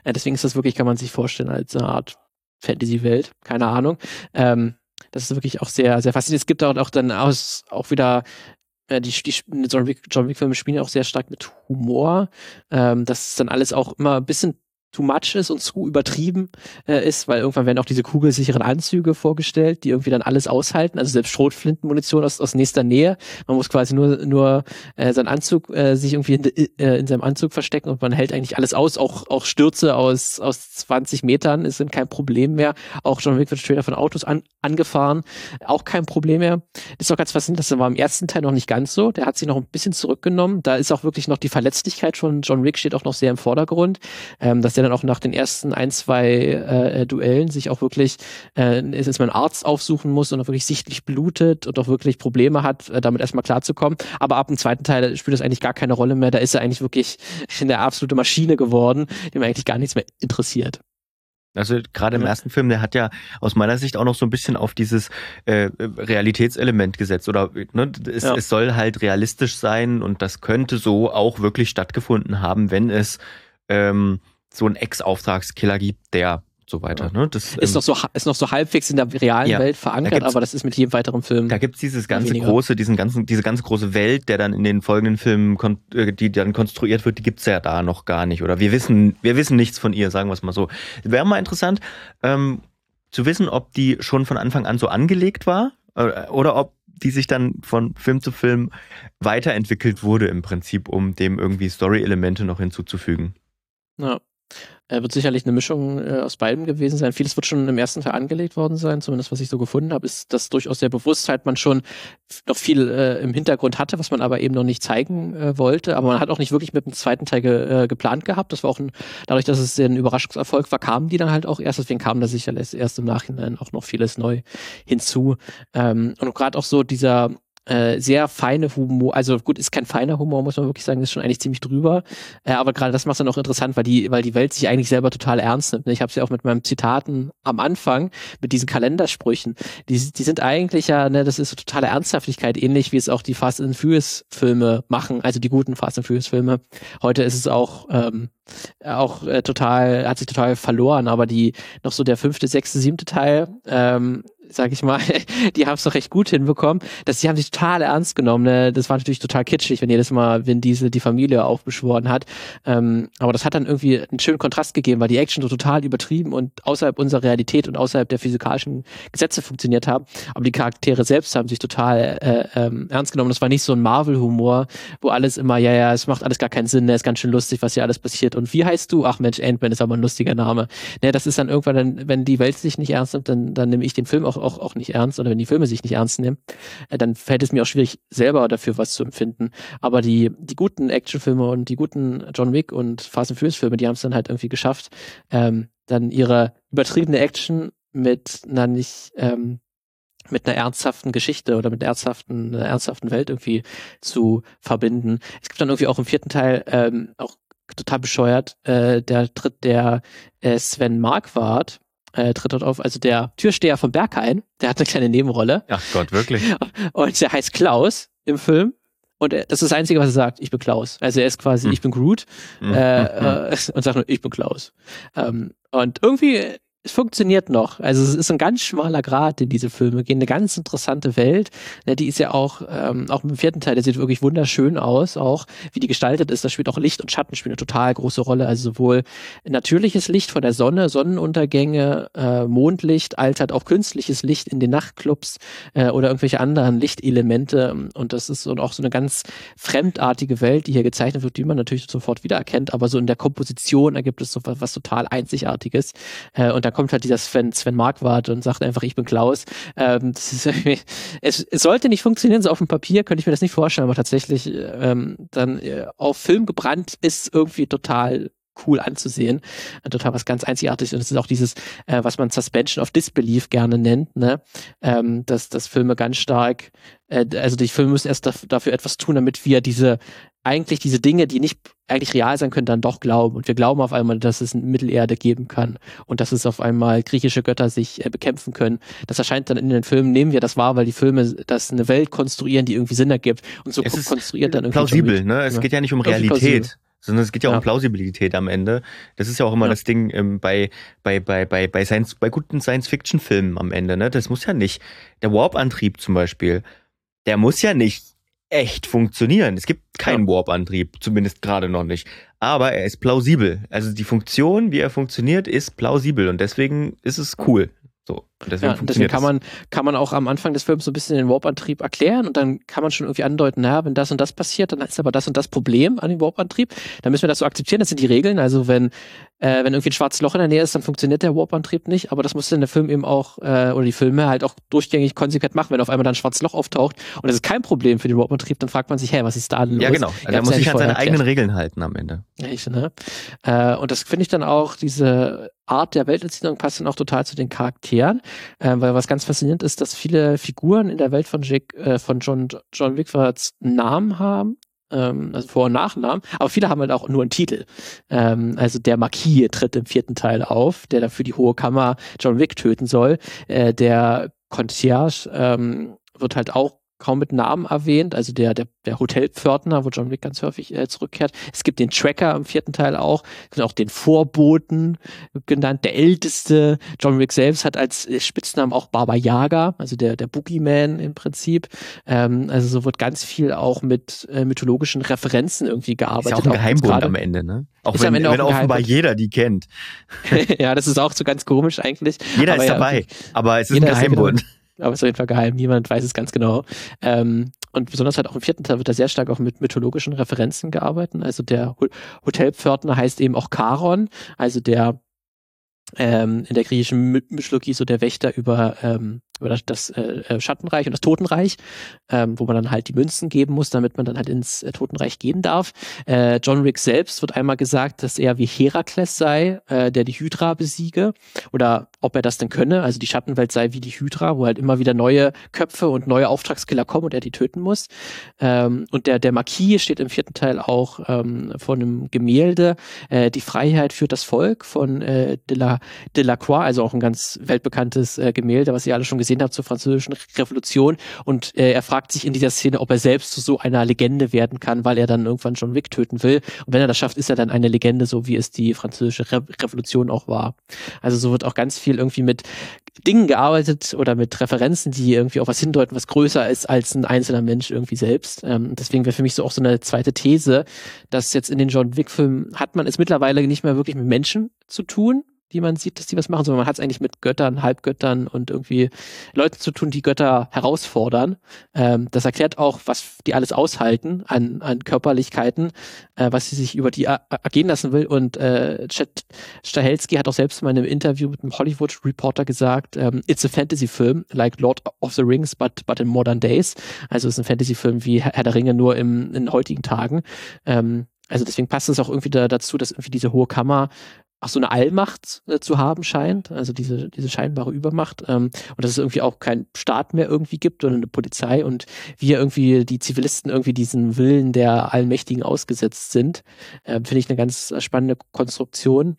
Äh, deswegen ist das wirklich, kann man sich vorstellen, als eine Art Fantasy-Welt. Keine Ahnung. Ähm, das ist wirklich auch sehr, sehr faszinierend. Es gibt auch, auch dann aus, auch wieder äh, die, die John Wick-Filme Wick spielen ja auch sehr stark mit Humor. Ähm, das ist dann alles auch immer ein bisschen too much ist und zu übertrieben äh, ist, weil irgendwann werden auch diese kugelsicheren Anzüge vorgestellt, die irgendwie dann alles aushalten, also selbst Schrotflintenmunition aus, aus nächster Nähe. Man muss quasi nur nur äh, seinen Anzug äh, sich irgendwie in, äh, in seinem Anzug verstecken und man hält eigentlich alles aus, auch auch Stürze aus aus 20 Metern ist kein Problem mehr. Auch John Wick wird später von Autos an, angefahren, auch kein Problem mehr. Ist auch ganz faszinierend, das war im ersten Teil noch nicht ganz so. Der hat sich noch ein bisschen zurückgenommen. Da ist auch wirklich noch die Verletzlichkeit von John Wick steht auch noch sehr im Vordergrund, ähm, dass der dann auch nach den ersten ein, zwei äh, Duellen sich auch wirklich äh, ist man Arzt aufsuchen muss und auch wirklich sichtlich blutet und auch wirklich Probleme hat, äh, damit erstmal klarzukommen. Aber ab dem zweiten Teil spielt das eigentlich gar keine Rolle mehr. Da ist er eigentlich wirklich (laughs) eine absolute Maschine geworden, dem eigentlich gar nichts mehr interessiert. Also gerade im ja. ersten Film, der hat ja aus meiner Sicht auch noch so ein bisschen auf dieses äh, Realitätselement gesetzt. Oder ne, es, ja. es soll halt realistisch sein und das könnte so auch wirklich stattgefunden haben, wenn es ähm, so einen Ex-Auftragskiller gibt, der so weiter. Ne? Das ist, ähm, noch so, ist noch so halbwegs in der realen ja, Welt verankert, aber das ist mit jedem weiteren Film. Da gibt's dieses ganze weniger. große, diesen ganzen, diese ganz große Welt, der dann in den folgenden Filmen, äh, die dann konstruiert wird, die gibt's ja da noch gar nicht. Oder wir wissen, wir wissen nichts von ihr, sagen wir es mal so. Wäre mal interessant, ähm, zu wissen, ob die schon von Anfang an so angelegt war äh, oder ob die sich dann von Film zu Film weiterentwickelt wurde im Prinzip, um dem irgendwie Story-Elemente noch hinzuzufügen. Ja. Er wird sicherlich eine Mischung äh, aus beidem gewesen sein. Vieles wird schon im ersten Teil angelegt worden sein, zumindest was ich so gefunden habe, ist, dass durchaus der Bewusstheit man schon noch viel äh, im Hintergrund hatte, was man aber eben noch nicht zeigen äh, wollte. Aber man hat auch nicht wirklich mit dem zweiten Teil ge, äh, geplant gehabt. Das war auch ein, dadurch, dass es ein Überraschungserfolg war, kamen die dann halt auch erst. Deswegen kam da sicherlich erst im Nachhinein auch noch vieles neu hinzu. Ähm, und gerade auch so dieser äh, sehr feine Humor, also gut, ist kein feiner Humor, muss man wirklich sagen, ist schon eigentlich ziemlich drüber. Äh, aber gerade das macht es dann auch interessant, weil die, weil die Welt sich eigentlich selber total ernst nimmt. Ich habe es ja auch mit meinem Zitaten am Anfang, mit diesen Kalendersprüchen. Die, die sind eigentlich ja, ne, das ist so totale Ernsthaftigkeit, ähnlich wie es auch die Fast and Furious Filme machen, also die guten Fast and Furious Filme. Heute ist es auch ähm, auch äh, total, hat sich total verloren, aber die noch so der fünfte, sechste, siebte Teil, ähm, sag ich mal, (laughs) die haben es doch recht gut hinbekommen. dass sie haben sich total ernst genommen. Ne? Das war natürlich total kitschig, wenn jedes Mal wenn diese die Familie aufbeschworen hat. Ähm, aber das hat dann irgendwie einen schönen Kontrast gegeben, weil die Action so total übertrieben und außerhalb unserer Realität und außerhalb der physikalischen Gesetze funktioniert haben. Aber die Charaktere selbst haben sich total äh, ähm, ernst genommen. Das war nicht so ein Marvel-Humor, wo alles immer, ja, ja, es macht alles gar keinen Sinn, ne? ist ganz schön lustig, was hier alles passiert. Und wie heißt du? Ach Mensch, Ant-Man ist aber ein lustiger Name. Ne, das ist dann irgendwann, dann, wenn die Welt sich nicht ernst nimmt, dann, dann nehme ich den Film auch auch, auch nicht ernst oder wenn die Filme sich nicht ernst nehmen, äh, dann fällt es mir auch schwierig, selber dafür was zu empfinden. Aber die, die guten Actionfilme und die guten John Wick und Fast and Furious Filme, die haben es dann halt irgendwie geschafft, ähm, dann ihre übertriebene Action mit einer nicht, ähm, mit einer ernsthaften Geschichte oder mit einer ernsthaften, einer ernsthaften Welt irgendwie zu verbinden. Es gibt dann irgendwie auch im vierten Teil ähm, auch total bescheuert, äh, der tritt der äh, Sven Marquardt, äh, tritt dort auf. Also der Türsteher von Berghain, der hat eine kleine Nebenrolle. Ach Gott, wirklich. (laughs) Und der heißt Klaus im Film. Und das ist das Einzige, was er sagt. Ich bin Klaus. Also er ist quasi, hm. ich bin Groot hm. äh, äh, (laughs) und sagt nur, ich bin Klaus. Ähm, und irgendwie es funktioniert noch. Also es ist ein ganz schmaler Grad in diese Filme gehen, eine ganz interessante Welt. Ne, die ist ja auch, ähm, auch im vierten Teil, der sieht wirklich wunderschön aus, auch wie die gestaltet ist. Da spielt auch Licht und Schatten spielen eine total große Rolle. Also sowohl natürliches Licht von der Sonne, Sonnenuntergänge, äh, Mondlicht, als halt auch künstliches Licht in den Nachtclubs äh, oder irgendwelche anderen Lichtelemente. Und das ist so, auch so eine ganz fremdartige Welt, die hier gezeichnet wird, die man natürlich sofort wiedererkennt. Aber so in der Komposition ergibt es so was, was total Einzigartiges. Äh, und da kommt halt dieser Sven, Sven Marquardt und sagt einfach, ich bin Klaus. Ähm, es, es, sollte nicht funktionieren, so auf dem Papier könnte ich mir das nicht vorstellen, aber tatsächlich ähm, dann äh, auf Film gebrannt ist irgendwie total cool anzusehen. Äh, total was ganz Einzigartiges. Und es ist auch dieses, äh, was man Suspension of Disbelief gerne nennt, ne? Ähm, dass, dass Filme ganz stark, äh, also die Filme müssen erst dafür etwas tun, damit wir diese eigentlich diese Dinge, die nicht eigentlich real sein können, dann doch glauben. Und wir glauben auf einmal, dass es eine Mittelerde geben kann und dass es auf einmal griechische Götter sich äh, bekämpfen können. Das erscheint dann in den Filmen, nehmen wir das wahr, weil die Filme das eine Welt konstruieren, die irgendwie Sinn ergibt. Und so es konstruiert dann irgendwie. Plausibel, ne? Es geht ja nicht um Realität sondern es geht ja, ja. um Plausibilität am Ende. Das ist ja auch immer ja. das Ding ähm, bei, bei, bei, bei, bei, Science, bei guten Science-Fiction-Filmen am Ende. Ne? Das muss ja nicht. Der Warp-Antrieb zum Beispiel, der muss ja nicht echt funktionieren. Es gibt keinen ja. Warp-Antrieb, zumindest gerade noch nicht. Aber er ist plausibel. Also die Funktion, wie er funktioniert, ist plausibel und deswegen ist es cool. So, deswegen, ja, deswegen kann man, kann man auch am Anfang des Films so ein bisschen den Warp-Antrieb erklären und dann kann man schon irgendwie andeuten, naja, wenn das und das passiert, dann ist aber das und das Problem an dem Warp-Antrieb. Dann müssen wir das so akzeptieren, das sind die Regeln. Also wenn, äh, wenn irgendwie ein schwarzes Loch in der Nähe ist, dann funktioniert der Warp-Antrieb nicht, aber das muss dann der Film eben auch, äh, oder die Filme halt auch durchgängig konsequent machen, wenn auf einmal dann ein schwarzes Loch auftaucht und das ist kein Problem für den Warp-Antrieb, dann fragt man sich, hey, was ist da los? Ja, genau. Er muss sich an seine eigenen Regeln halten am Ende. Echt, ne? Äh, und das finde ich dann auch, diese Art der Welterzählung passt dann auch total zu den Charakteren, äh, weil was ganz faszinierend ist, dass viele Figuren in der Welt von, Jake, äh, von John, John Wickfords Namen haben, ähm, also Vor- und Nachnamen, aber viele haben halt auch nur einen Titel. Ähm, also der Marquis tritt im vierten Teil auf, der dafür die Hohe Kammer John Wick töten soll. Äh, der Concierge ähm, wird halt auch kaum mit Namen erwähnt, also der, der, der Hotelpförtner, wo John Wick ganz häufig äh, zurückkehrt. Es gibt den Tracker im vierten Teil auch, es auch den Vorboten genannt, der Älteste. John Wick selbst hat als äh, Spitznamen auch Baba Yaga, also der, der Boogeyman im Prinzip. Ähm, also so wird ganz viel auch mit äh, mythologischen Referenzen irgendwie gearbeitet. Ist auch ein Geheimbund auch am Ende, ne? Auch wenn, wenn auch offenbar jeder die kennt. (laughs) ja, das ist auch so ganz komisch eigentlich. Jeder aber ist dabei, ja, aber es ist ein Geheimbund. Ist aber ist auf jeden Fall geheim, niemand weiß es ganz genau. Ähm, und besonders halt auch im vierten Teil wird da sehr stark auch mit mythologischen Referenzen gearbeitet. Also der Hotelpförtner heißt eben auch Charon, also der ähm, in der griechischen Mythologie so der Wächter über ähm, über das, das äh, äh, Schattenreich und das Totenreich, ähm, wo man dann halt die Münzen geben muss, damit man dann halt ins äh, Totenreich gehen darf. Äh, John Rick selbst wird einmal gesagt, dass er wie Herakles sei, äh, der die Hydra besiege, oder ob er das denn könne, also die Schattenwelt sei wie die Hydra, wo halt immer wieder neue Köpfe und neue Auftragskiller kommen und er die töten muss. Ähm, und der, der Marquis steht im vierten Teil auch ähm, von einem Gemälde, äh, Die Freiheit führt das Volk von äh, Delacroix, also auch ein ganz weltbekanntes äh, Gemälde, was ihr alle schon gesehen habt zur französischen Revolution. Und äh, er fragt sich in dieser Szene, ob er selbst zu so einer Legende werden kann, weil er dann irgendwann John Wick töten will. Und wenn er das schafft, ist er dann eine Legende, so wie es die französische Re Revolution auch war. Also so wird auch ganz viel irgendwie mit Dingen gearbeitet oder mit Referenzen, die irgendwie auf was hindeuten, was größer ist als ein einzelner Mensch irgendwie selbst. Ähm, deswegen wäre für mich so auch so eine zweite These, dass jetzt in den John Wick-Filmen hat man es mittlerweile nicht mehr wirklich mit Menschen zu tun, die man sieht, dass die was machen, sondern man hat es eigentlich mit Göttern, Halbgöttern und irgendwie Leuten zu tun, die Götter herausfordern. Ähm, das erklärt auch, was die alles aushalten an, an Körperlichkeiten, äh, was sie sich über die ergehen lassen will. Und äh, Chet Stahelski hat auch selbst in einem Interview mit einem Hollywood-Reporter gesagt, ähm, it's a Fantasy-Film, like Lord of the Rings, but, but in modern days. Also es ist ein Fantasy-Film wie Herr der Ringe, nur im, in heutigen Tagen. Ähm, also deswegen passt es auch irgendwie da, dazu, dass irgendwie diese hohe Kammer auch so eine Allmacht äh, zu haben scheint, also diese, diese scheinbare Übermacht, ähm, und dass es irgendwie auch keinen Staat mehr irgendwie gibt, sondern eine Polizei und wir irgendwie die Zivilisten irgendwie diesen Willen der Allmächtigen ausgesetzt sind, äh, finde ich eine ganz spannende Konstruktion.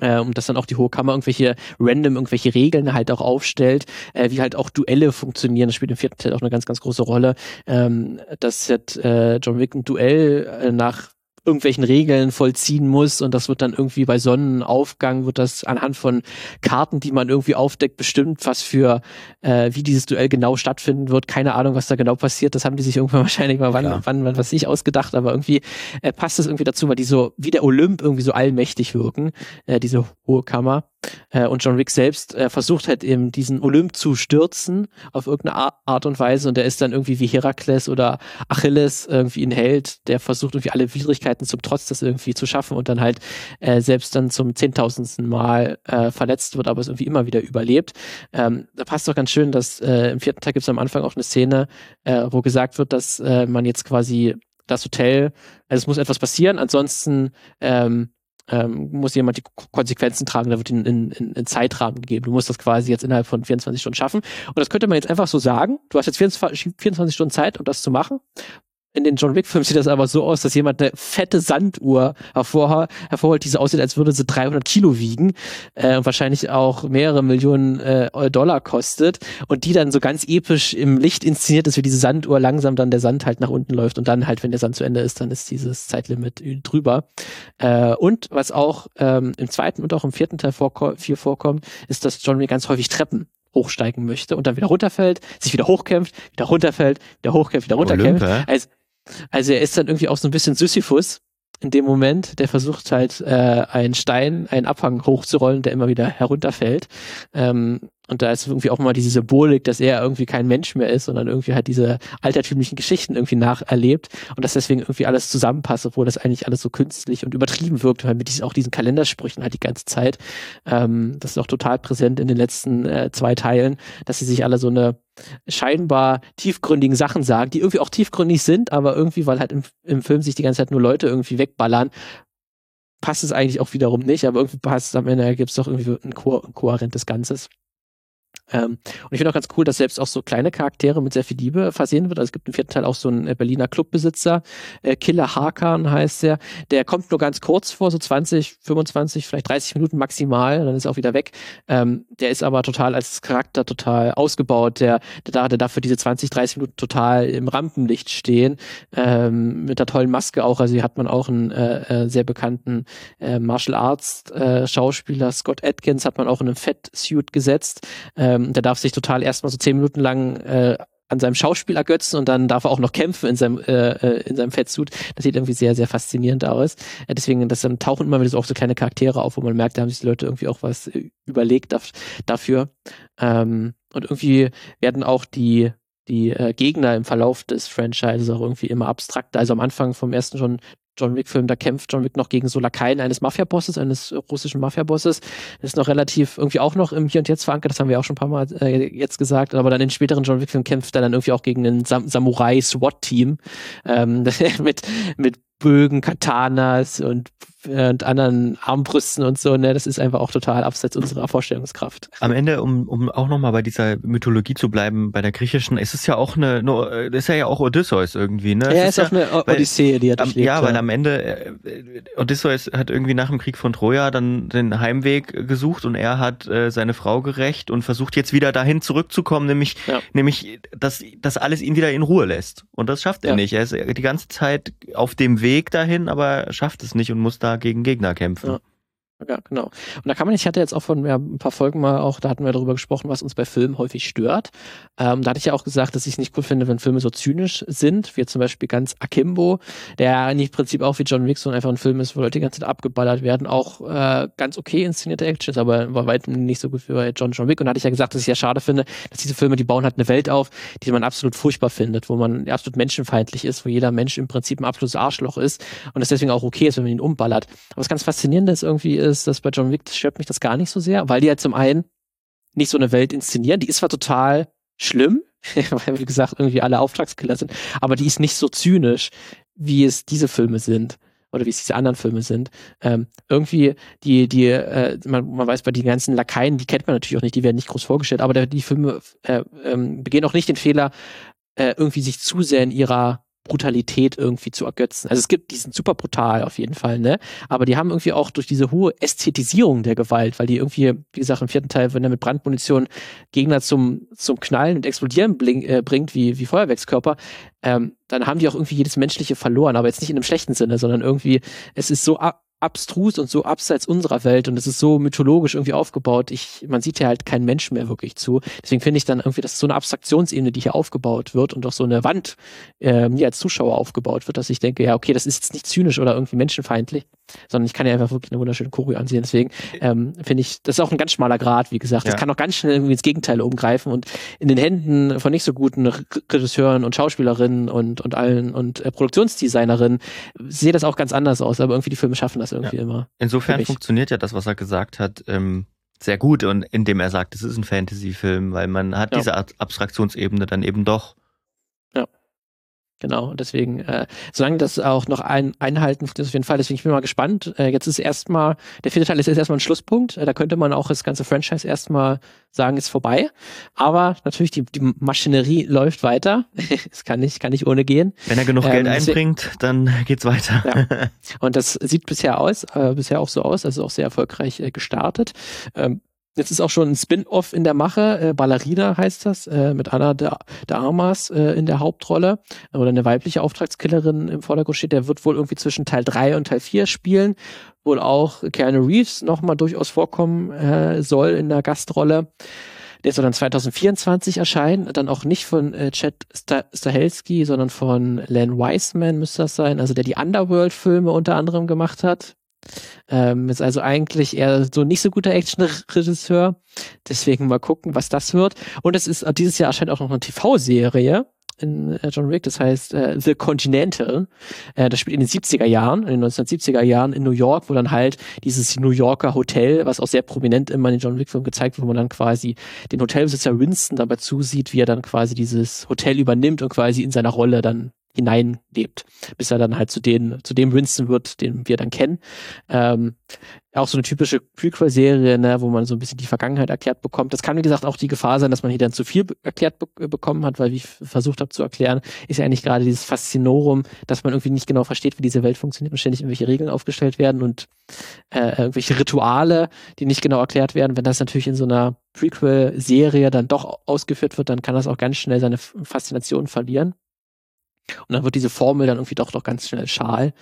Äh, und dass dann auch die Hohe Kammer irgendwelche random irgendwelche Regeln halt auch aufstellt, äh, wie halt auch Duelle funktionieren. Das spielt im vierten Teil auch eine ganz, ganz große Rolle. Ähm, dass jetzt äh, John Wick ein Duell äh, nach irgendwelchen Regeln vollziehen muss und das wird dann irgendwie bei Sonnenaufgang wird das anhand von Karten, die man irgendwie aufdeckt, bestimmt, was für äh, wie dieses Duell genau stattfinden wird. Keine Ahnung, was da genau passiert. Das haben die sich irgendwann (laughs) wahrscheinlich mal wann, ja. wann, wann was nicht ausgedacht, aber irgendwie äh, passt das irgendwie dazu, weil die so wie der Olymp irgendwie so allmächtig wirken, äh, diese hohe Kammer. Äh, und John Wick selbst äh, versucht halt eben diesen Olymp zu stürzen auf irgendeine Art und Weise und der ist dann irgendwie wie Herakles oder Achilles irgendwie ein Held, der versucht irgendwie alle Widrigkeiten zum Trotz das irgendwie zu schaffen und dann halt äh, selbst dann zum zehntausendsten Mal äh, verletzt wird, aber es irgendwie immer wieder überlebt. Ähm, da passt doch ganz schön, dass äh, im vierten Tag gibt es am Anfang auch eine Szene, wo gesagt wird, dass man jetzt quasi das Hotel, also es muss etwas passieren, ansonsten ähm, ähm, muss jemand die Konsequenzen tragen, da wird ihnen in, in, in Zeitrahmen gegeben. Du musst das quasi jetzt innerhalb von 24 Stunden schaffen. Und das könnte man jetzt einfach so sagen. Du hast jetzt 24, 24 Stunden Zeit, um das zu machen in den John Wick-Filmen sieht das aber so aus, dass jemand eine fette Sanduhr hervor, hervorholt, die so aussieht, als würde sie 300 Kilo wiegen äh, und wahrscheinlich auch mehrere Millionen äh, Dollar kostet und die dann so ganz episch im Licht inszeniert ist, wie diese Sanduhr langsam dann der Sand halt nach unten läuft und dann halt, wenn der Sand zu Ende ist, dann ist dieses Zeitlimit drüber. Äh, und was auch ähm, im zweiten und auch im vierten Teil vorko viel vorkommt, ist, dass John Wick ganz häufig Treppen hochsteigen möchte und dann wieder runterfällt, sich wieder hochkämpft, wieder runterfällt, wieder hochkämpft, wieder runterkämpft. Also, also er ist dann irgendwie auch so ein bisschen Sisyphus in dem Moment, der versucht halt äh, einen Stein, einen Abhang hochzurollen, der immer wieder herunterfällt. Ähm, und da ist irgendwie auch mal diese Symbolik, dass er irgendwie kein Mensch mehr ist, sondern irgendwie halt diese altertümlichen Geschichten irgendwie nacherlebt und dass deswegen irgendwie alles zusammenpasst, obwohl das eigentlich alles so künstlich und übertrieben wirkt, weil mit diesen, auch diesen Kalendersprüchen halt die ganze Zeit. Ähm, das ist auch total präsent in den letzten äh, zwei Teilen, dass sie sich alle so eine scheinbar tiefgründigen Sachen sagen, die irgendwie auch tiefgründig sind, aber irgendwie, weil halt im, im Film sich die ganze Zeit nur Leute irgendwie wegballern, passt es eigentlich auch wiederum nicht, aber irgendwie passt es am Ende, gibt es doch irgendwie ein, ko ein kohärentes Ganzes. Ähm, und ich finde auch ganz cool, dass selbst auch so kleine Charaktere mit sehr viel Liebe versehen wird. Also es gibt im vierten Teil auch so einen äh, Berliner Clubbesitzer, äh, Killer Hakan heißt der. Der kommt nur ganz kurz vor, so 20, 25, vielleicht 30 Minuten maximal, dann ist er auch wieder weg. Ähm, der ist aber total als Charakter total ausgebaut. Der, der, der darf für diese 20, 30 Minuten total im Rampenlicht stehen, ähm, mit der tollen Maske auch. Also hier hat man auch einen äh, äh, sehr bekannten äh, Martial Arts äh, Schauspieler, Scott Atkins, hat man auch in einem Fett-Suit gesetzt. Ähm, der darf sich total erstmal so zehn Minuten lang äh, an seinem Schauspiel ergötzen und dann darf er auch noch kämpfen in seinem äh, äh in seinem Fettsuit. Das sieht irgendwie sehr sehr faszinierend aus. Äh, deswegen, das dann tauchen immer wieder so auch so kleine Charaktere auf, wo man merkt, da haben sich die Leute irgendwie auch was äh, überlegt dafür. Ähm, und irgendwie werden auch die die äh, Gegner im Verlauf des Franchises auch irgendwie immer abstrakter. Also am Anfang vom ersten schon John Wick-Film, da kämpft John Wick noch gegen so Lakaien eines Mafia-Bosses, eines russischen Mafia-Bosses. Das ist noch relativ irgendwie auch noch im Hier und Jetzt verankert, das haben wir auch schon ein paar Mal äh, jetzt gesagt, aber dann in späteren John Wick-Filmen kämpft er dann irgendwie auch gegen ein Sam Samurai-SWAT-Team ähm, (laughs) mit, mit Bögen, Katanas und, äh, und anderen Armbrüsten und so, ne, das ist einfach auch total abseits unserer Vorstellungskraft. Am Ende, um, um auch nochmal bei dieser Mythologie zu bleiben, bei der griechischen, ist es ja auch eine, eine ist ja auch Odysseus irgendwie, ne? Ja, ist, ist auch ja, eine Odyssee, die er durchlebt. Ja, weil am Ende, äh, Odysseus hat irgendwie nach dem Krieg von Troja dann den Heimweg gesucht und er hat äh, seine Frau gerecht und versucht jetzt wieder dahin zurückzukommen, nämlich, ja. nämlich, dass, dass alles ihn wieder in Ruhe lässt. Und das schafft er nicht. Er ist die ganze Zeit auf dem Weg Weg dahin, aber schafft es nicht und muss da gegen Gegner kämpfen. Ja. Ja, genau. Und da kann man, ich hatte jetzt auch von ja, ein paar Folgen mal auch, da hatten wir darüber gesprochen, was uns bei Filmen häufig stört. Ähm, da hatte ich ja auch gesagt, dass ich es nicht cool finde, wenn Filme so zynisch sind, wie zum Beispiel ganz Akimbo, der im Prinzip auch wie John Wick so einfach ein Film ist, wo Leute die ganze Zeit abgeballert werden, auch äh, ganz okay inszenierte Actions, aber war weit nicht so gut wie bei John John Wick. Und da hatte ich ja gesagt, dass ich ja schade finde, dass diese Filme, die bauen halt eine Welt auf, die man absolut furchtbar findet, wo man absolut menschenfeindlich ist, wo jeder Mensch im Prinzip ein absolutes Arschloch ist und es deswegen auch okay ist, wenn man ihn umballert. Aber was ganz faszinierende ist irgendwie, ist, dass bei John Wick stört mich das gar nicht so sehr, weil die halt zum einen nicht so eine Welt inszenieren. Die ist zwar total schlimm, (laughs) weil wie gesagt irgendwie alle Auftragskiller sind, aber die ist nicht so zynisch, wie es diese Filme sind oder wie es diese anderen Filme sind. Ähm, irgendwie die, die, äh, man, man weiß bei den ganzen Lakaien, die kennt man natürlich auch nicht, die werden nicht groß vorgestellt, aber die Filme äh, ähm, begehen auch nicht den Fehler, äh, irgendwie sich zu sehr in ihrer Brutalität irgendwie zu ergötzen. Also es gibt, die sind super brutal auf jeden Fall, ne? Aber die haben irgendwie auch durch diese hohe Ästhetisierung der Gewalt, weil die irgendwie, wie gesagt, im vierten Teil, wenn er mit Brandmunition Gegner zum, zum Knallen und Explodieren bling, äh, bringt, wie, wie Feuerwerkskörper, ähm, dann haben die auch irgendwie jedes Menschliche verloren, aber jetzt nicht in einem schlechten Sinne, sondern irgendwie, es ist so abstrus und so abseits unserer Welt und es ist so mythologisch irgendwie aufgebaut. Ich, man sieht ja halt keinen Menschen mehr wirklich zu. Deswegen finde ich dann irgendwie, dass so eine Abstraktionsebene, die hier aufgebaut wird und auch so eine Wand äh, mir als Zuschauer aufgebaut wird, dass ich denke, ja, okay, das ist jetzt nicht zynisch oder irgendwie menschenfeindlich, sondern ich kann ja einfach wirklich eine wunderschöne Choreo ansehen. Deswegen ähm, finde ich, das ist auch ein ganz schmaler Grad, wie gesagt. Ja. Das kann auch ganz schnell irgendwie ins Gegenteil umgreifen und in den Händen von nicht so guten Regisseuren und Schauspielerinnen und, und allen und äh, Produktionsdesignerinnen sehe das auch ganz anders aus, aber irgendwie die Filme schaffen das irgendwie ja. immer. Insofern funktioniert ja das, was er gesagt hat, ähm, sehr gut und indem er sagt, es ist ein Fantasy-Film, weil man hat ja. diese Abstraktionsebene dann eben doch. Genau, und deswegen, äh, solange das auch noch ein, einhalten, das auf jeden Fall. Deswegen ich bin mal gespannt. Äh, jetzt ist erstmal, der vierte Teil ist jetzt erstmal ein Schlusspunkt. Äh, da könnte man auch das ganze Franchise erstmal sagen, ist vorbei. Aber natürlich, die, die Maschinerie läuft weiter. (laughs) Es kann nicht, kann nicht ohne gehen. Wenn er genug ähm, Geld einbringt, dann geht's weiter. Ja. Und das sieht bisher aus, äh, bisher auch so aus, also auch sehr erfolgreich äh, gestartet. Ähm, Jetzt ist auch schon ein Spin-off in der Mache, äh, Ballerina heißt das, äh, mit Anna de, de Armas äh, in der Hauptrolle oder eine weibliche Auftragskillerin im Vordergrund steht. Der wird wohl irgendwie zwischen Teil 3 und Teil 4 spielen. Wohl auch Keanu Reeves nochmal durchaus vorkommen äh, soll in der Gastrolle. Der soll dann 2024 erscheinen, dann auch nicht von äh, Chad Stahelski, sondern von Len Wiseman müsste das sein, also der die Underworld-Filme unter anderem gemacht hat. Ähm, ist also eigentlich eher so nicht so guter Action-Regisseur. Deswegen mal gucken, was das wird. Und es ist dieses Jahr erscheint auch noch eine TV-Serie in äh, John Wick, das heißt äh, The Continental. Äh, das spielt in den 70er Jahren, in den 1970er Jahren in New York, wo dann halt dieses New Yorker Hotel, was auch sehr prominent immer in den John Wick-Filmen gezeigt wird, wo man dann quasi den Hotelbesitzer Winston dabei zusieht, wie er dann quasi dieses Hotel übernimmt und quasi in seiner Rolle dann hineinlebt, bis er dann halt zu den, zu dem Winston wird, den wir dann kennen. Ähm, auch so eine typische Prequel-Serie, ne, wo man so ein bisschen die Vergangenheit erklärt bekommt. Das kann, wie gesagt, auch die Gefahr sein, dass man hier dann zu viel erklärt be bekommen hat, weil wie ich versucht habe zu erklären, ist ja eigentlich gerade dieses Faszinorum, dass man irgendwie nicht genau versteht, wie diese Welt funktioniert und ständig irgendwelche Regeln aufgestellt werden und äh, irgendwelche Rituale, die nicht genau erklärt werden. Wenn das natürlich in so einer Prequel-Serie dann doch ausgeführt wird, dann kann das auch ganz schnell seine Faszination verlieren. Und dann wird diese Formel dann irgendwie doch doch ganz schnell schal.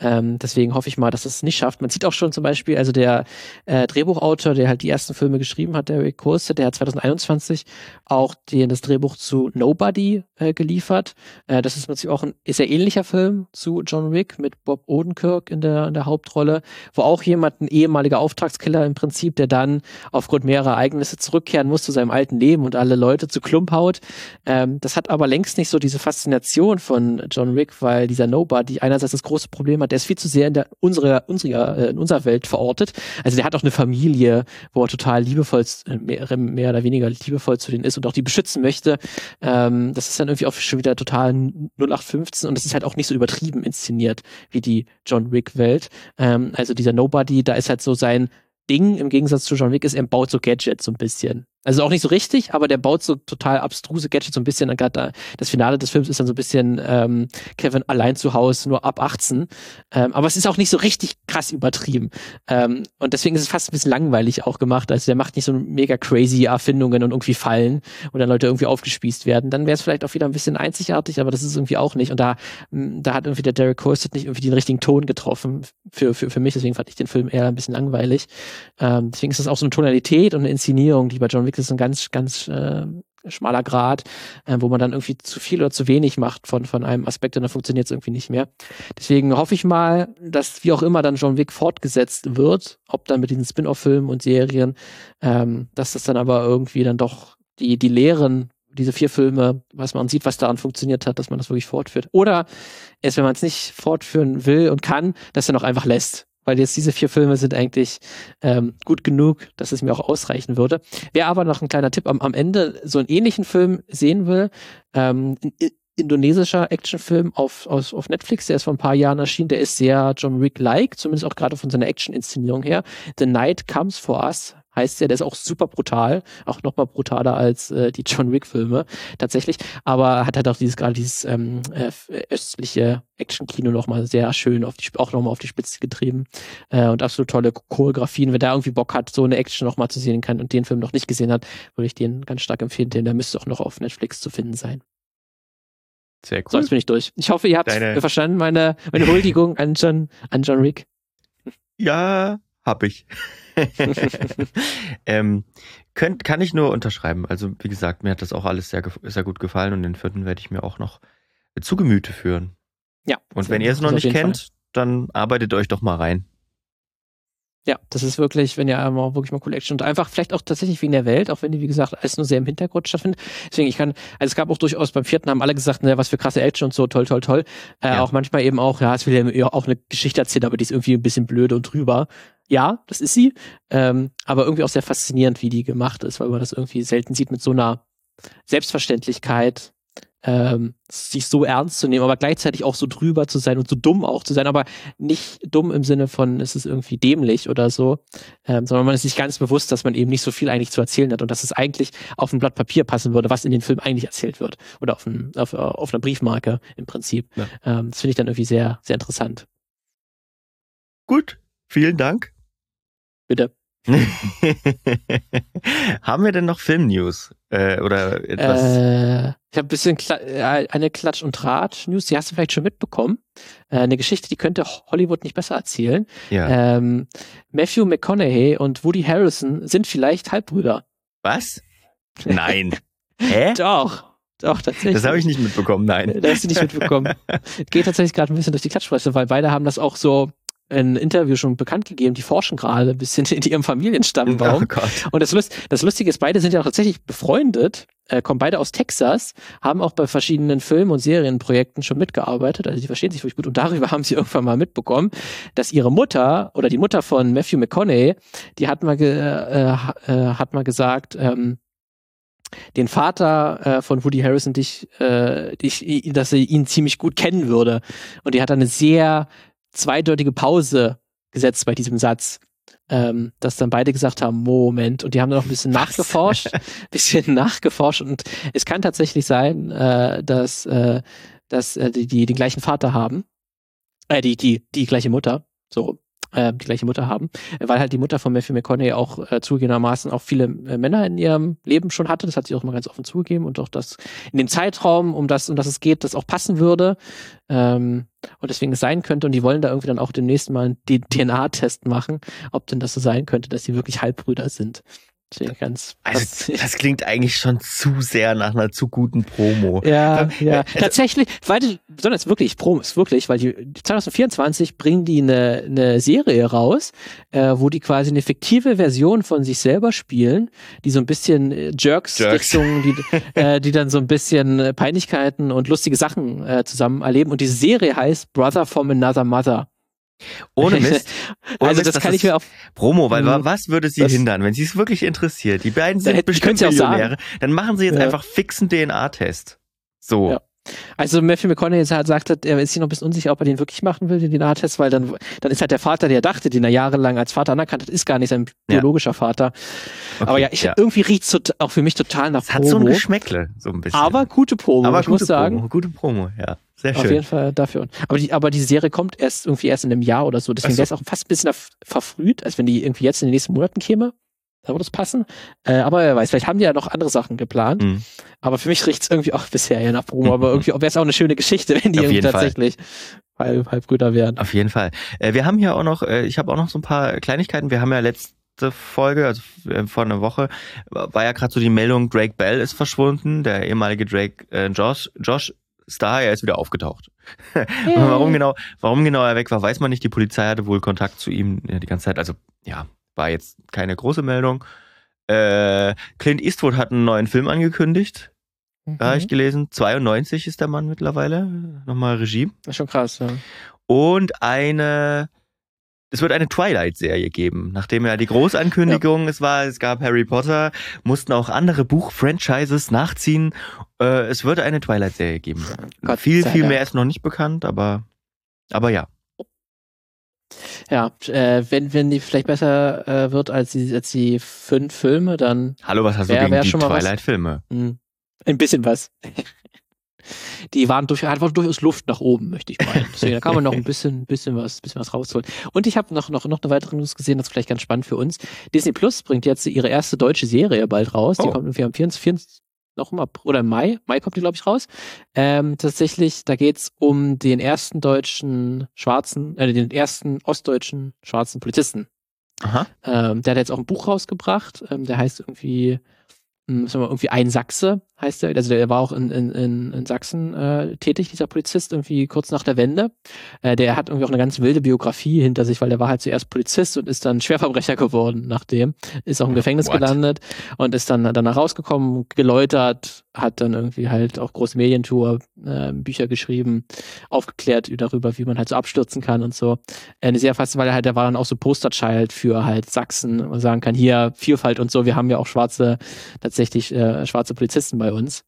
Ähm, deswegen hoffe ich mal, dass es nicht schafft. Man sieht auch schon zum Beispiel, also der äh, Drehbuchautor, der halt die ersten Filme geschrieben hat, Derek Kurse, der hat 2021 auch den, das Drehbuch zu Nobody äh, geliefert. Äh, das ist natürlich auch ein sehr ähnlicher Film zu John Wick mit Bob Odenkirk in der, in der Hauptrolle, wo auch jemand, ein ehemaliger Auftragskiller im Prinzip, der dann aufgrund mehrerer Ereignisse zurückkehren muss zu seinem alten Leben und alle Leute zu Klump haut. Ähm, das hat aber längst nicht so diese Faszination von von John Wick, weil dieser Nobody einerseits das große Problem hat, der ist viel zu sehr in der unserer unserer äh, in unserer Welt verortet. Also der hat auch eine Familie, wo er total liebevoll äh, mehr, mehr oder weniger liebevoll zu denen ist und auch die beschützen möchte. Ähm, das ist dann irgendwie auch schon wieder total 0815 und das ist halt auch nicht so übertrieben inszeniert wie die John Wick Welt. Ähm, also dieser Nobody, da ist halt so sein Ding im Gegensatz zu John Wick ist, er baut so Gadgets so ein bisschen. Also auch nicht so richtig, aber der baut so total abstruse Gadgets so ein bisschen. Gerade da, das Finale des Films ist dann so ein bisschen ähm, Kevin allein zu Hause, nur ab 18. Ähm, aber es ist auch nicht so richtig krass übertrieben. Ähm, und deswegen ist es fast ein bisschen langweilig auch gemacht. Also der macht nicht so mega crazy Erfindungen und irgendwie Fallen und dann Leute irgendwie aufgespießt werden. Dann wäre es vielleicht auch wieder ein bisschen einzigartig, aber das ist irgendwie auch nicht. Und da, da hat irgendwie der Derek Corset nicht irgendwie den richtigen Ton getroffen für, für, für mich. Deswegen fand ich den Film eher ein bisschen langweilig. Ähm, deswegen ist das auch so eine Tonalität und eine Inszenierung, die bei John Wick Konflikt ist ein ganz, ganz äh, schmaler Grad, äh, wo man dann irgendwie zu viel oder zu wenig macht von, von einem Aspekt und dann funktioniert es irgendwie nicht mehr. Deswegen hoffe ich mal, dass wie auch immer dann John Wick fortgesetzt wird, ob dann mit diesen Spin-off-Filmen und Serien, ähm, dass das dann aber irgendwie dann doch die, die Lehren diese vier Filme, was man sieht, was daran funktioniert hat, dass man das wirklich fortführt. Oder es, wenn man es nicht fortführen will und kann, dass er noch einfach lässt weil jetzt diese vier Filme sind eigentlich ähm, gut genug, dass es mir auch ausreichen würde. Wer aber noch ein kleiner Tipp am, am Ende so einen ähnlichen Film sehen will, ähm, ein indonesischer Actionfilm auf, auf, auf Netflix, der ist vor ein paar Jahren erschienen, der ist sehr John Wick-like, zumindest auch gerade von seiner Action-Inszenierung her. The Night Comes for Us heißt der, der ist auch super brutal, auch nochmal brutaler als äh, die John Wick-Filme tatsächlich, aber hat halt auch dieses gerade dieses ähm, äh, östliche Action-Kino nochmal sehr schön auf die, auch nochmal auf die Spitze getrieben äh, und absolut tolle Choreografien. Wer da irgendwie Bock hat, so eine Action nochmal zu sehen kann und den Film noch nicht gesehen hat, würde ich den ganz stark empfehlen, denn der müsste auch noch auf Netflix zu finden sein. Sehr cool. So, jetzt bin ich durch. Ich hoffe, ihr habt Deine... verstanden, meine, meine Huldigung an John, an John Wick. Ja, hab ich. (laughs) ähm, könnt, kann ich nur unterschreiben. Also, wie gesagt, mir hat das auch alles sehr, sehr gut gefallen und den vierten werde ich mir auch noch zu Gemüte führen. Ja. Und wenn ihr es noch nicht kennt, Fall. dann arbeitet euch doch mal rein. Ja, das ist wirklich, wenn ihr einmal wirklich mal coole Action und einfach vielleicht auch tatsächlich wegen der Welt, auch wenn die, wie gesagt, alles nur sehr im Hintergrund stattfindet. Deswegen, ich kann, also es gab auch durchaus beim vierten haben alle gesagt, ne, was für krasse Action und so, toll, toll, toll. Äh, ja. Auch manchmal eben auch, ja, es will ja auch eine Geschichte erzählen, aber die ist irgendwie ein bisschen blöde und drüber. Ja, das ist sie. Ähm, aber irgendwie auch sehr faszinierend, wie die gemacht ist, weil man das irgendwie selten sieht mit so einer Selbstverständlichkeit ähm, sich so ernst zu nehmen, aber gleichzeitig auch so drüber zu sein und so dumm auch zu sein, aber nicht dumm im Sinne von, es ist irgendwie dämlich oder so, ähm, sondern man ist sich ganz bewusst, dass man eben nicht so viel eigentlich zu erzählen hat und dass es eigentlich auf ein Blatt Papier passen würde, was in den Film eigentlich erzählt wird oder auf, ein, auf, auf einer Briefmarke im Prinzip. Ja. Ähm, das finde ich dann irgendwie sehr, sehr interessant. Gut, vielen Dank. Bitte. (laughs) Haben wir denn noch Filmnews? Äh, oder etwas? Äh, ich habe ein bisschen Kla äh, eine Klatsch- und Tratsch-News, die hast du vielleicht schon mitbekommen. Äh, eine Geschichte, die könnte Hollywood nicht besser erzählen. Ja. Ähm, Matthew McConaughey und Woody Harrison sind vielleicht Halbbrüder. Was? Nein. Hä? (laughs) Doch. Doch, tatsächlich. Das habe ich nicht mitbekommen, nein. Das hast du nicht mitbekommen. (laughs) Geht tatsächlich gerade ein bisschen durch die Klatschpresse, weil beide haben das auch so ein Interview schon bekannt gegeben, die forschen gerade ein bisschen in ihrem Familienstammbaum. Oh und das, Lust, das Lustige ist, beide sind ja auch tatsächlich befreundet, äh, kommen beide aus Texas, haben auch bei verschiedenen Film- und Serienprojekten schon mitgearbeitet, also die verstehen sich wirklich gut. Und darüber (laughs) haben sie irgendwann mal mitbekommen, dass ihre Mutter oder die Mutter von Matthew McConaughey, die hat mal, ge, äh, äh, hat mal gesagt, ähm, den Vater äh, von Woody Harrison, dich, äh, dich, dass er ihn ziemlich gut kennen würde. Und die hat eine sehr zweideutige Pause gesetzt bei diesem Satz. Ähm, dass dann beide gesagt haben, Moment, und die haben dann noch ein bisschen Was? nachgeforscht, (laughs) bisschen nachgeforscht und es kann tatsächlich sein, äh, dass, äh, dass äh, die, die den gleichen Vater haben, äh, die, die, die gleiche Mutter, so, äh, die gleiche Mutter haben, weil halt die Mutter von Matthew McConaughey auch äh, zugegebenermaßen auch viele äh, Männer in ihrem Leben schon hatte. Das hat sie auch mal ganz offen zugegeben und auch das in dem Zeitraum, um das, um das es geht, das auch passen würde. Ähm, und deswegen es sein könnte und die wollen da irgendwie dann auch demnächst mal einen DNA-Test machen, ob denn das so sein könnte, dass sie wirklich Halbbrüder sind. Ganz also, das klingt eigentlich schon zu sehr nach einer zu guten Promo. Ja, ja. Also, Tatsächlich, weil die, besonders wirklich, Promo ist wirklich, weil die 2024 bringen die eine, eine Serie raus, äh, wo die quasi eine fiktive Version von sich selber spielen, die so ein bisschen äh, Jerks, Jerks. Richtung, die, (laughs) äh, die dann so ein bisschen äh, Peinlichkeiten und lustige Sachen äh, zusammen erleben. Und diese Serie heißt Brother from Another Mother. Ohne Mist. (laughs) Ohne also das, das kann ich mir auch. Promo, weil mh, was würde sie hindern, wenn sie es wirklich interessiert? Die beiden sind hätte, bestimmt Millionäre. Dann machen sie jetzt ja. einfach fixen DNA-Test. So. Ja. Also Matthew McConaughey hat sagt, er ist sich noch ein bisschen unsicher, ob er den wirklich machen will, den DNA-Test, weil dann, dann ist halt der Vater, der dachte, den er jahrelang als Vater anerkannt hat, ist gar nicht sein biologischer ja. Vater. Okay, Aber ja, ich, ja. irgendwie riecht es auch für mich total nach Promo. Hat so ein Geschmäckle, so ein bisschen. Aber gute Promo, Aber ich muss Promo, sagen. Gute Promo, ja. Sehr schön. Auf jeden Fall dafür. Aber die, aber die Serie kommt erst irgendwie erst in einem Jahr oder so. Deswegen so. wäre es auch fast ein bisschen verfrüht, als wenn die irgendwie jetzt in den nächsten Monaten käme. Da würde es passen. Äh, aber wer weiß, vielleicht haben die ja noch andere Sachen geplant. Mhm. Aber für mich riecht es irgendwie auch bisher ja nach Promo. aber irgendwie wäre es auch eine schöne Geschichte, wenn die irgendwie tatsächlich halb, halb Brüder wären. Auf jeden Fall. Äh, wir haben hier auch noch, äh, ich habe auch noch so ein paar Kleinigkeiten. Wir haben ja letzte Folge, also äh, vor einer Woche, war ja gerade so die Meldung, Drake Bell ist verschwunden, der ehemalige Drake äh, Josh, Josh Star, er ist wieder aufgetaucht. (laughs) Hey. warum genau, warum genau er weg war, weiß man nicht. Die Polizei hatte wohl Kontakt zu ihm die ganze Zeit. Also ja, war jetzt keine große Meldung. Äh, Clint Eastwood hat einen neuen Film angekündigt. Mhm. Da habe ich gelesen. 92 ist der Mann mittlerweile. Nochmal Regie. Das ist schon krass, ja. Und eine es wird eine Twilight-Serie geben. Nachdem ja die Großankündigung ja. es war, es gab Harry Potter, mussten auch andere Buch-Franchises nachziehen. Äh, es wird eine Twilight-Serie geben. Gott viel, viel mehr ist noch nicht bekannt, aber, aber ja. Ja, äh, wenn, wenn die vielleicht besser äh, wird als die, als die fünf Filme, dann. Hallo, was hast du gegen die Twilight-Filme? Hm. Ein bisschen was die waren durch, war durchaus Luft nach oben, möchte ich meinen. Deswegen da kann man noch ein bisschen, (laughs) bisschen was, bisschen was rausholen. Und ich habe noch, noch, noch eine weitere News gesehen, das ist vielleicht ganz spannend für uns. Disney Plus bringt jetzt ihre erste deutsche Serie bald raus. Die oh. kommt irgendwie am 24, noch im April, oder im Mai, Mai kommt die, glaube ich, raus. Ähm, tatsächlich, da geht's um den ersten deutschen schwarzen, äh, den ersten ostdeutschen schwarzen Polizisten. Aha. Ähm, der hat jetzt auch ein Buch rausgebracht, ähm, der heißt irgendwie hm, sagen wir, irgendwie ein Sachse heißt er. Also der war auch in, in, in Sachsen äh, tätig, dieser Polizist, irgendwie kurz nach der Wende. Äh, der hat irgendwie auch eine ganz wilde Biografie hinter sich, weil der war halt zuerst Polizist und ist dann Schwerverbrecher geworden nachdem. Ist auch im Gefängnis What? gelandet und ist dann danach rausgekommen, geläutert, hat dann irgendwie halt auch große Medientour, äh, Bücher geschrieben, aufgeklärt darüber, wie man halt so abstürzen kann und so. Äh, sehr faszinierend, weil er halt, der war dann auch so Posterchild für halt Sachsen und sagen kann, hier Vielfalt und so, wir haben ja auch schwarze tatsächlich äh, schwarze Polizisten bei uns.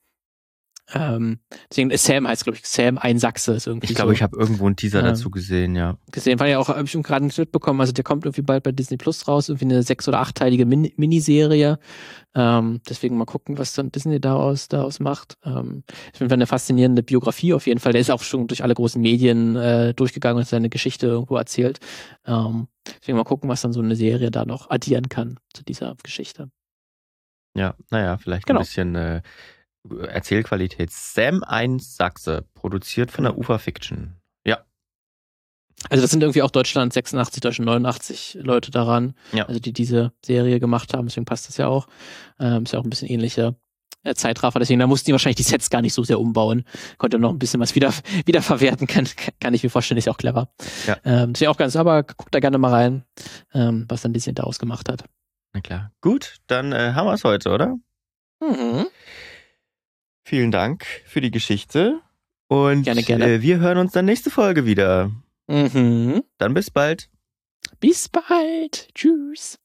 Ähm, deswegen Sam heißt, glaube ich, Sam ein Sachse ist irgendwie. Ich glaube, so. ich habe irgendwo einen Teaser Ähm, dazu gesehen, ja. gesehen, war ja auch, habe ich gerade nicht mitbekommen, also der kommt irgendwie bald bei Disney Plus raus, irgendwie eine sechs- oder achtteilige Min Miniserie. Ähm, deswegen mal gucken, was dann Disney daraus, daraus macht. Ähm, ich finde eine faszinierende Biografie auf jeden Fall. Der ist auch schon durch alle großen Medien äh, durchgegangen und seine Geschichte irgendwo erzählt. Ähm, deswegen mal gucken, was dann so eine Serie da noch addieren kann zu dieser Geschichte. Ja, naja, vielleicht Genau. ein bisschen äh, Erzählqualität. Sam 1 Sachse, produziert von der UFA Fiction. Ja, Also das sind irgendwie auch Deutschland 86, Deutschland 89 Leute daran, Ja. also die diese Serie gemacht haben, deswegen passt das ja auch. Ähm, ist ja auch ein bisschen ähnlicher äh, Zeitraffer, deswegen da mussten die wahrscheinlich die Sets gar nicht so sehr umbauen. Konnte noch ein bisschen was wieder, (laughs) wieder verwerten, kann, kann ich mir vorstellen, ist ja auch clever. Ja. Ähm, ist ja auch ganz, aber guckt da gerne mal rein, ähm, was dann Disney daraus gemacht hat. na klar. Gut, dann äh, haben wir es heute, oder? Mhm. Vielen Dank für die Geschichte. Und Gerne, gerne. Äh, wir hören uns dann nächste Folge wieder. Mhm. Dann bis bald. Bis bald. Tschüss.